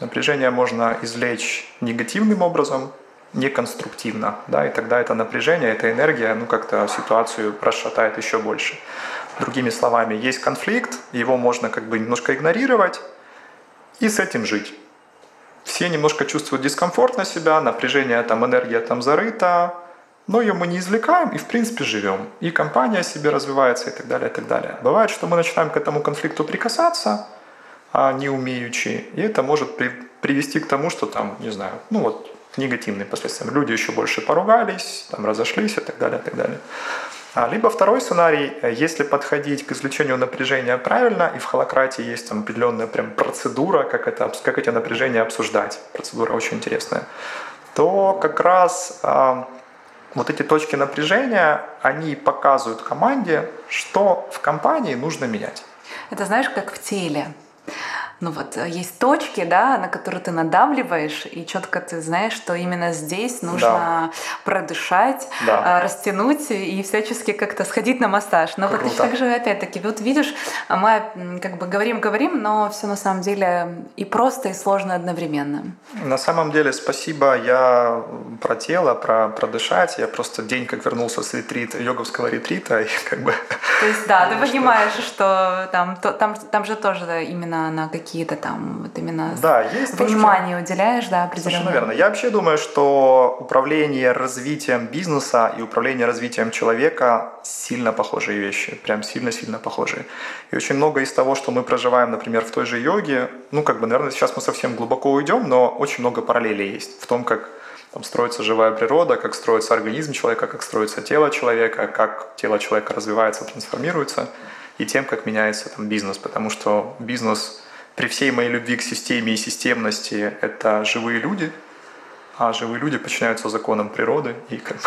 Напряжение можно извлечь негативным образом, неконструктивно, да, и тогда это напряжение, эта энергия, ну, как-то ситуацию расшатает еще больше. Другими словами, есть конфликт, его можно как бы немножко игнорировать и с этим жить. Все немножко чувствуют дискомфорт на себя, напряжение там, энергия там зарыта, но ее мы не извлекаем и в принципе живем. И компания себе развивается и так далее, и так далее. Бывает, что мы начинаем к этому конфликту прикасаться, а не умеющие. И это может при, привести к тому, что там, не знаю, ну вот к негативным последствиям. Люди еще больше поругались, там разошлись и так далее, и так далее. А, либо второй сценарий, если подходить к извлечению напряжения правильно, и в холократии есть там определенная прям процедура, как, это, как эти напряжения обсуждать, процедура очень интересная, то как раз а, вот эти точки напряжения, они показывают команде, что в компании нужно менять. Это знаешь, как в теле ну вот э, есть точки, да, на которые ты надавливаешь, и четко ты знаешь, что именно здесь нужно да. продышать, да. Э, растянуть и всячески как-то сходить на массаж. Но Круто. вот также опять-таки, вот видишь, мы как бы говорим-говорим, но все на самом деле и просто, и сложно одновременно. На самом деле, спасибо. Я про тело, про продышать. Я просто день как вернулся с ретрита, йоговского ретрита, и как бы... То есть, да, ты понимаешь, что там, там, там же тоже именно на какие какие-то там вот именно да, есть внимание точки... уделяешь, да, определенно. Совершенно верно. Я вообще думаю, что управление развитием бизнеса и управление развитием человека сильно похожие вещи, прям сильно-сильно похожие. И очень много из того, что мы проживаем, например, в той же йоге, ну, как бы, наверное, сейчас мы совсем глубоко уйдем, но очень много параллелей есть в том, как там строится живая природа, как строится организм человека, как строится тело человека, как тело человека развивается, трансформируется, и тем, как меняется там бизнес, потому что бизнес при всей моей любви к системе и системности это живые люди, а живые люди подчиняются законам природы и как бы...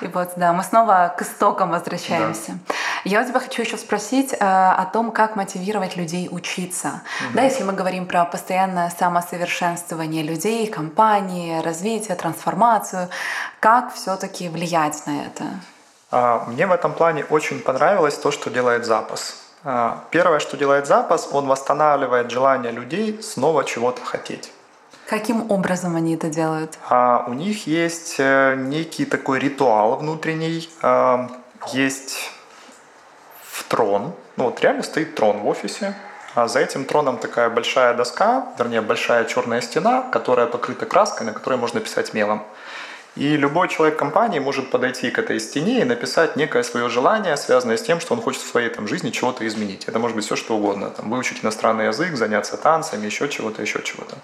И вот, да, мы снова к истокам возвращаемся. Да. Я у тебя хочу еще спросить э, о том, как мотивировать людей учиться. Угу. Да, если мы говорим про постоянное самосовершенствование людей, компании, развитие, трансформацию, как все-таки влиять на это? А, мне в этом плане очень понравилось то, что делает запас. А, первое, что делает запас, он восстанавливает желание людей снова чего-то хотеть. Каким образом они это делают? А, у них есть э, некий такой ритуал внутренний, а, есть в трон, ну вот реально стоит трон в офисе, а за этим троном такая большая доска, вернее большая черная стена, которая покрыта краской, на которой можно писать мелом. И любой человек компании может подойти к этой стене и написать некое свое желание, связанное с тем, что он хочет в своей там, жизни чего-то изменить. Это может быть все что угодно. Там, выучить иностранный язык, заняться танцами, еще чего-то, еще чего-то.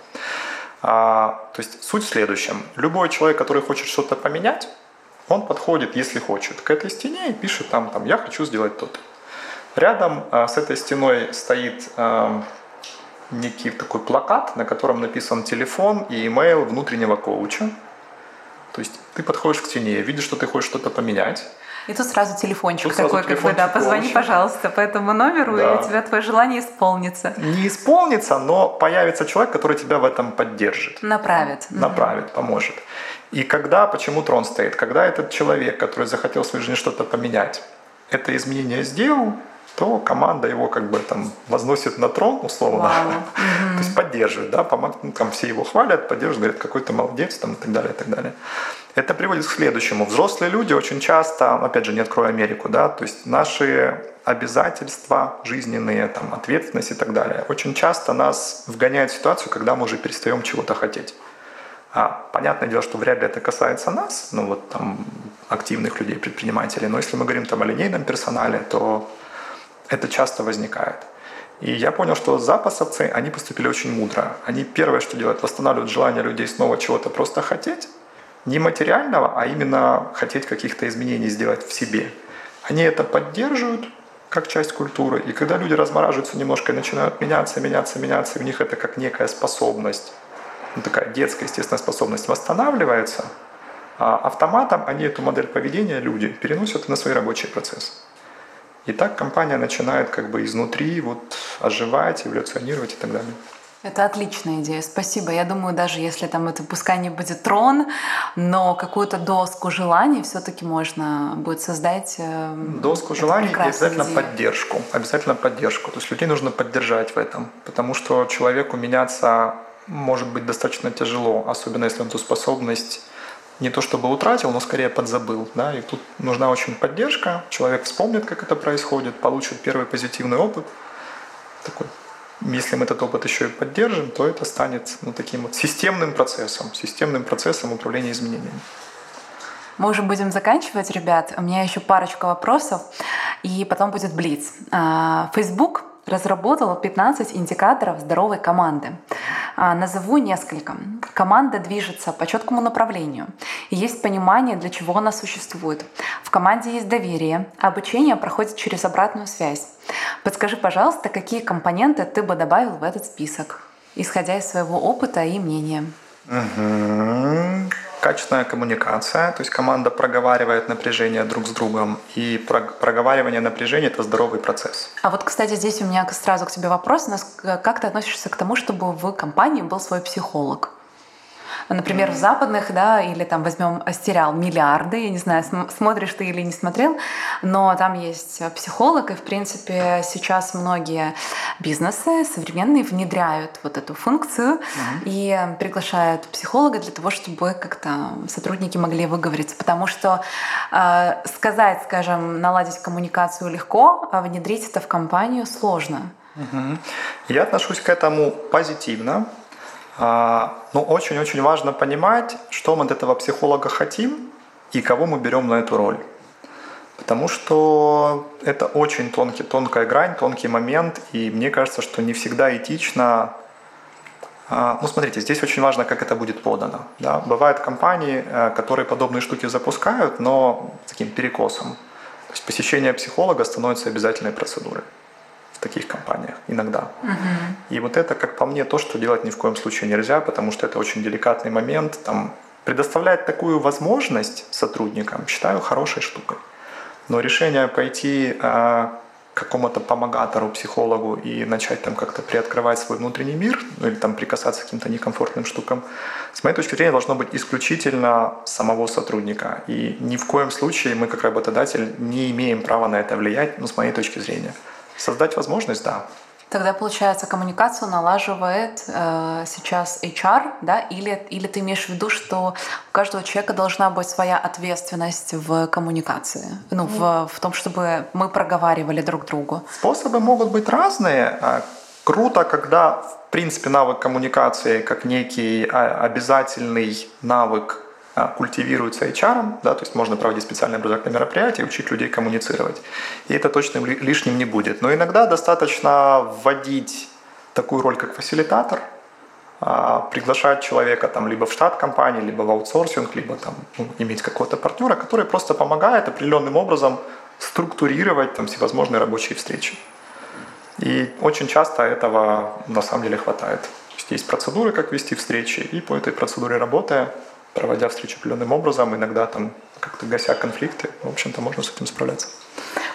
А, то есть суть в следующем. Любой человек, который хочет что-то поменять, он подходит, если хочет, к этой стене и пишет там, там «я хочу сделать то-то». Рядом а, с этой стеной стоит а, некий такой плакат, на котором написан телефон и имейл внутреннего коуча. То есть ты подходишь к стене, видишь, что ты хочешь что-то поменять. И тут сразу телефончик тут такой, сразу как бы, да, позвони, коуча. пожалуйста, по этому номеру, да. и у тебя твое желание исполнится. Не исполнится, но появится человек, который тебя в этом поддержит. Направит. Направит, угу. поможет. И когда, почему трон стоит? Когда этот человек, который захотел в своей жизни что-то поменять, это изменение сделал, то команда его как бы там возносит на трон, условно, то есть поддерживает, да, помог, ну, там все его хвалят, поддерживают, говорят, какой то молодец, там, и так далее, и так далее. Это приводит к следующему. Взрослые люди очень часто, опять же, не открою Америку, да, то есть наши обязательства жизненные, там, ответственность и так далее, очень часто нас вгоняют в ситуацию, когда мы уже перестаем чего-то хотеть. А, понятное дело, что вряд ли это касается нас, ну вот там активных людей, предпринимателей, но если мы говорим там о линейном персонале, то это часто возникает. И я понял, что запасовцы, они поступили очень мудро. Они первое, что делают, восстанавливают желание людей снова чего-то просто хотеть, не материального, а именно хотеть каких-то изменений сделать в себе. Они это поддерживают как часть культуры, и когда люди размораживаются немножко и начинают меняться, меняться, меняться, у них это как некая способность, ну, такая детская, естественная способность восстанавливается, а автоматом они эту модель поведения, люди, переносят на свои рабочие процессы. И так компания начинает как бы изнутри вот оживать, эволюционировать и так далее. Это отличная идея, спасибо. Я думаю, даже если там это пускай не будет трон, но какую-то доску желаний все-таки можно будет создать. Э, доску желаний и обязательно идея. поддержку. Обязательно поддержку. То есть людей нужно поддержать в этом, потому что человеку меняться может быть достаточно тяжело, особенно если он эту способность не то чтобы утратил, но скорее подзабыл. Да? И тут нужна очень поддержка. Человек вспомнит, как это происходит, получит первый позитивный опыт. Такой. Если мы этот опыт еще и поддержим, то это станет ну, таким вот системным процессом, системным процессом управления изменениями. Мы уже будем заканчивать, ребят. У меня еще парочка вопросов, и потом будет блиц. А, Facebook разработал 15 индикаторов здоровой команды. А, назову несколько. Команда движется по четкому направлению. Есть понимание, для чего она существует. В команде есть доверие. Обучение проходит через обратную связь. Подскажи, пожалуйста, какие компоненты ты бы добавил в этот список, исходя из своего опыта и мнения? Угу качественная коммуникация, то есть команда проговаривает напряжение друг с другом, и проговаривание напряжения – это здоровый процесс. А вот, кстати, здесь у меня сразу к тебе вопрос. Как ты относишься к тому, чтобы в компании был свой психолог? Например, в западных, да, или там возьмем сериал «Миллиарды», я не знаю, смотришь ты или не смотрел, но там есть психолог, и, в принципе, сейчас многие бизнесы современные внедряют вот эту функцию mm-hmm. и приглашают психолога для того, чтобы как-то сотрудники могли выговориться, потому что э, сказать, скажем, наладить коммуникацию легко, а внедрить это в компанию сложно. Угу. Я отношусь к этому позитивно, Но ну, очень-очень важно понимать, что мы от этого психолога хотим и кого мы берем на эту роль. Потому что это очень тонкий, тонкая грань, тонкий момент, и мне кажется, что не всегда этично. А, ну, смотрите, здесь очень важно, как это будет подано. Да? Бывают компании, э, которые подобные штуки запускают, но с таким перекосом. То есть посещение психолога становится обязательной процедурой. В таких компаниях иногда. Угу. И вот это, как по мне, то, что делать ни в коем случае нельзя, потому что это очень деликатный момент. Там, предоставлять такую возможность сотрудникам считаю хорошей штукой. Но решение пойти а, какому-то помогатору, психологу и начать там как-то приоткрывать свой внутренний мир, ну или там прикасаться к каким-то некомфортным штукам, с моей точки зрения, должно быть исключительно самого сотрудника. И ни в коем случае мы, как работодатель, не имеем права на это влиять, ну, с моей точки зрения. Создать возможность, да, Тогда, получается, коммуникацию налаживает э, сейчас HR, да, или, или ты имеешь в виду, что у каждого человека должна быть своя ответственность в коммуникации, ну, в, в том, чтобы мы проговаривали друг другу? Способы могут быть разные. А круто, когда, в принципе, навык коммуникации как некий а, обязательный навык культивируется HR, да, то есть можно проводить специальные образовательные мероприятия, учить людей коммуницировать. И это точно лишним не будет. Но иногда достаточно вводить такую роль, как фасилитатор, а, приглашать человека там либо в штат компании, либо в аутсорсинг, либо там ну, иметь какого-то партнера, который просто помогает определенным образом структурировать там всевозможные рабочие встречи. И очень часто этого на самом деле хватает. То есть, есть процедуры, как вести встречи, и по этой процедуре работая, проводя встречу определенным образом, иногда там как-то гася конфликты, в общем-то, можно с этим справляться.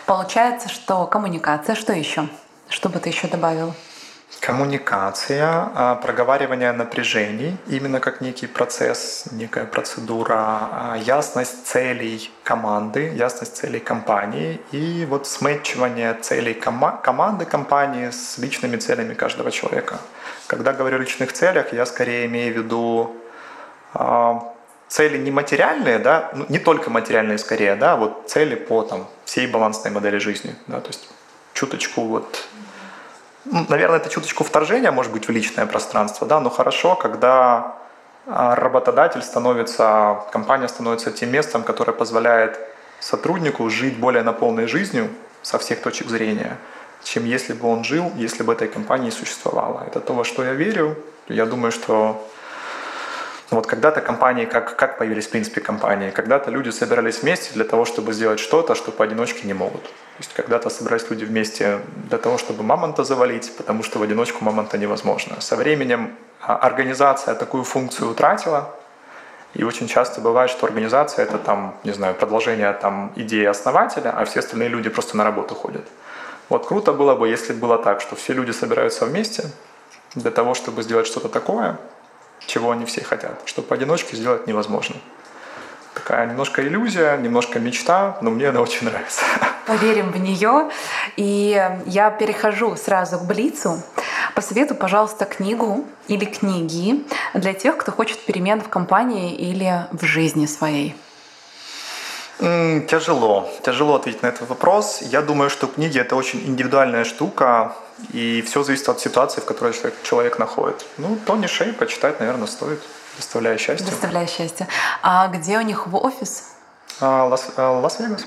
Получается, что коммуникация, что еще? Что бы ты еще добавил? Коммуникация, а, проговаривание напряжений, именно как некий процесс, некая процедура, а, ясность целей команды, ясность целей компании и вот сметчивание целей кома- команды компании с личными целями каждого человека. Когда говорю о личных целях, я скорее имею в виду цели не материальные, да, ну, не только материальные скорее, да, вот цели по там, всей балансной модели жизни, да, то есть чуточку вот, ну, наверное, это чуточку вторжения, может быть, в личное пространство, да, но хорошо, когда а, работодатель становится, компания становится тем местом, которое позволяет сотруднику жить более наполненной жизнью со всех точек зрения, чем если бы он жил, если бы этой компании существовало. Это то, во что я верю. Я думаю, что вот когда-то компании, как, как появились в принципе компании? Когда-то люди собирались вместе для того, чтобы сделать что-то, что поодиночке не могут. То есть когда-то собирались люди вместе для того, чтобы мамонта завалить, потому что в одиночку мамонта невозможно. Со временем а, организация такую функцию утратила, и очень часто бывает, что организация это там, не знаю, продолжение там идеи основателя, а все остальные люди просто на работу ходят. Вот круто было бы, если было так, что все люди собираются вместе для того, чтобы сделать что-то такое, чего они все хотят, что поодиночке сделать невозможно. Такая немножко иллюзия, немножко мечта, но мне она очень нравится. Поверим в нее. И я перехожу сразу к Блицу. Посоветуй, пожалуйста, книгу или книги для тех, кто хочет перемен в компании или в жизни своей. Тяжело. Тяжело ответить на этот вопрос. Я думаю, что книги это очень индивидуальная штука. И все зависит от ситуации, в которой человек находит. Ну, Тони Шей почитать, наверное, стоит. Доставляя счастье. Доставляя счастье. А где у них офис? А, Лас, а, Лас-Вегас.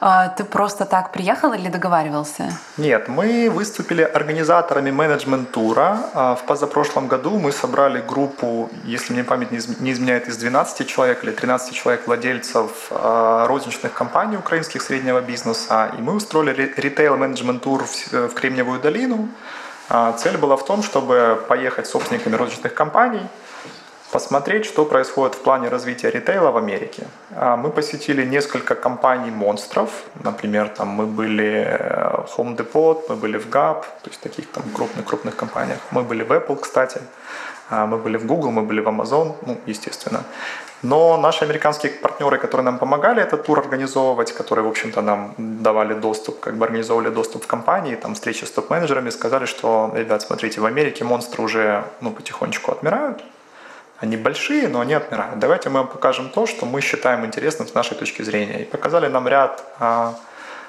А, ты просто так приехал или договаривался? Нет, мы выступили организаторами менеджмент-тура. А, в позапрошлом году мы собрали группу, если мне память не изменяет, из 12 человек или 13 человек владельцев а, розничных компаний украинских среднего бизнеса. И мы устроили ритейл-менеджмент-тур в Кремниевую долину. Цель была в том, чтобы поехать с собственниками розничных компаний – посмотреть, что происходит в плане развития ритейла в Америке. А, мы посетили несколько компаний-монстров, например, там мы были э, Home Depot, мы были в Gap, то есть таких там крупных-крупных компаниях. Мы были в Apple, кстати, а, мы были в Google, мы были в Amazon, ну, естественно. Но наши американские партнеры, которые нам помогали этот тур организовывать, которые, в общем-то, нам давали доступ, как бы организовывали доступ в компании, там встречи с топ-менеджерами, сказали, что, ребят, смотрите, в Америке монстры уже ну, потихонечку отмирают, они большие, но они отмирают. Давайте мы вам покажем то, что мы считаем интересным с нашей точки зрения. И показали нам ряд а,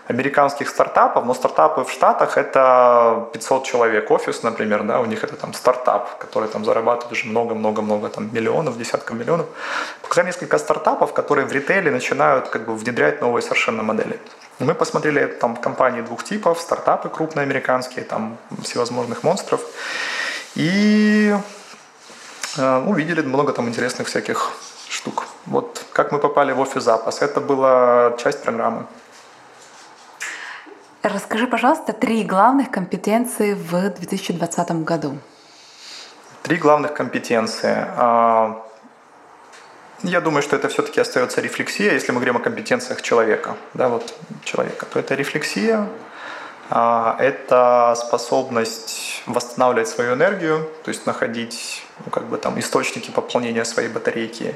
американских стартапов, но стартапы в Штатах это 500 человек, офис, например, да, у них это там стартап, который там зарабатывает уже много-много-много там миллионов, десятков миллионов. Показали несколько стартапов, которые в ритейле начинают как бы внедрять новые совершенно модели. Мы посмотрели там компании двух типов, стартапы крупные американские, там всевозможных монстров. И увидели много там интересных всяких штук. Вот как мы попали в офис запас, это была часть программы. Расскажи, пожалуйста, три главных компетенции в 2020 году. Три главных компетенции. А, я думаю, что это все-таки остается рефлексия, если мы говорим о компетенциях человека, да, вот человека, то это рефлексия, это способность восстанавливать свою энергию, то есть находить ну, как бы там источники пополнения своей батарейки.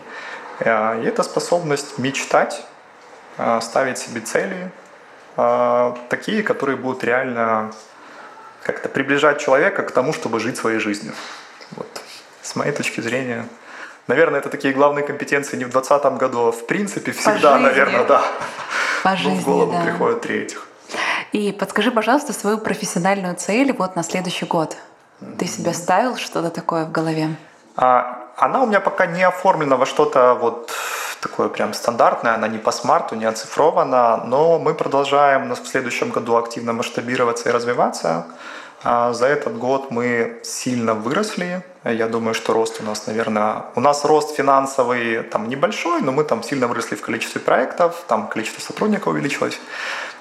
А, и это способность мечтать, ставить себе цели, а, такие, которые будут реально как-то приближать человека к тому, чтобы жить своей жизнью. Вот. С моей точки зрения, наверное, это такие главные компетенции не в 2020 году, а в принципе всегда, наверное, да. По жизни, ну, в голову да. приходят три этих. И подскажи, пожалуйста, свою профессиональную цель вот на следующий год. Ты себе ставил что-то такое в голове? А, она у меня пока не оформлена во что-то вот такое прям стандартное, она не по смарту, не оцифрована, но мы продолжаем в следующем году активно масштабироваться и развиваться. А за этот год мы сильно выросли. Я думаю, что рост у нас, наверное, у нас рост финансовый там небольшой, но мы там сильно выросли в количестве проектов, там количество сотрудников увеличилось.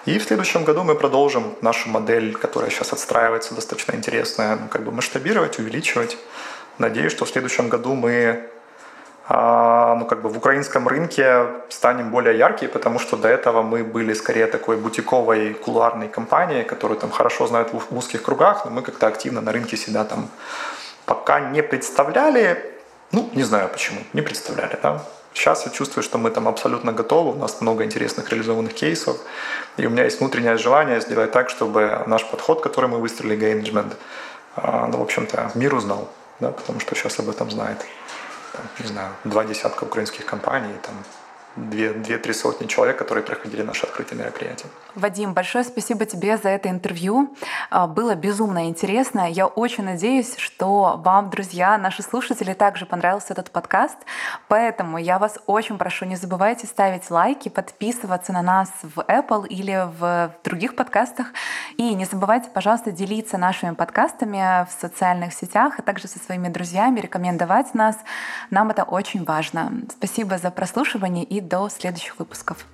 И в следующем году мы продолжим нашу модель, которая сейчас отстраивается достаточно интересная, ну, как бы масштабировать, увеличивать. Надеюсь, что в следующем году мы а, ну, как бы в украинском рынке станем более яркие, потому что до этого мы были скорее такой бутиковой кулуарной компанией, которую там хорошо знают в узких кругах, но мы как-то активно на рынке себя там пока не представляли. Ну, не знаю почему, не представляли, да. Сейчас я чувствую, что мы там абсолютно готовы, у нас много интересных реализованных кейсов, и у меня есть внутреннее желание сделать так, чтобы наш подход, который мы выстроили, Gainagement, а, ну, в общем-то, мир узнал, да, потому что сейчас об этом знает там, не знаю, два десятка украинских компаний, там, две-три сотни человек, которые проходили наше открытие мероприятия. Вадим, большое спасибо тебе за это интервью. А, было безумно интересно. Я очень надеюсь, что вам, друзья, наши слушатели, также понравился этот подкаст. Поэтому я вас очень прошу, не забывайте ставить лайки, подписываться на нас в Apple или в других подкастах. И не забывайте, пожалуйста, делиться нашими подкастами в социальных сетях, а также со своими друзьями, рекомендовать нас. Нам это очень важно. Спасибо за прослушивание и до следующих выпусков.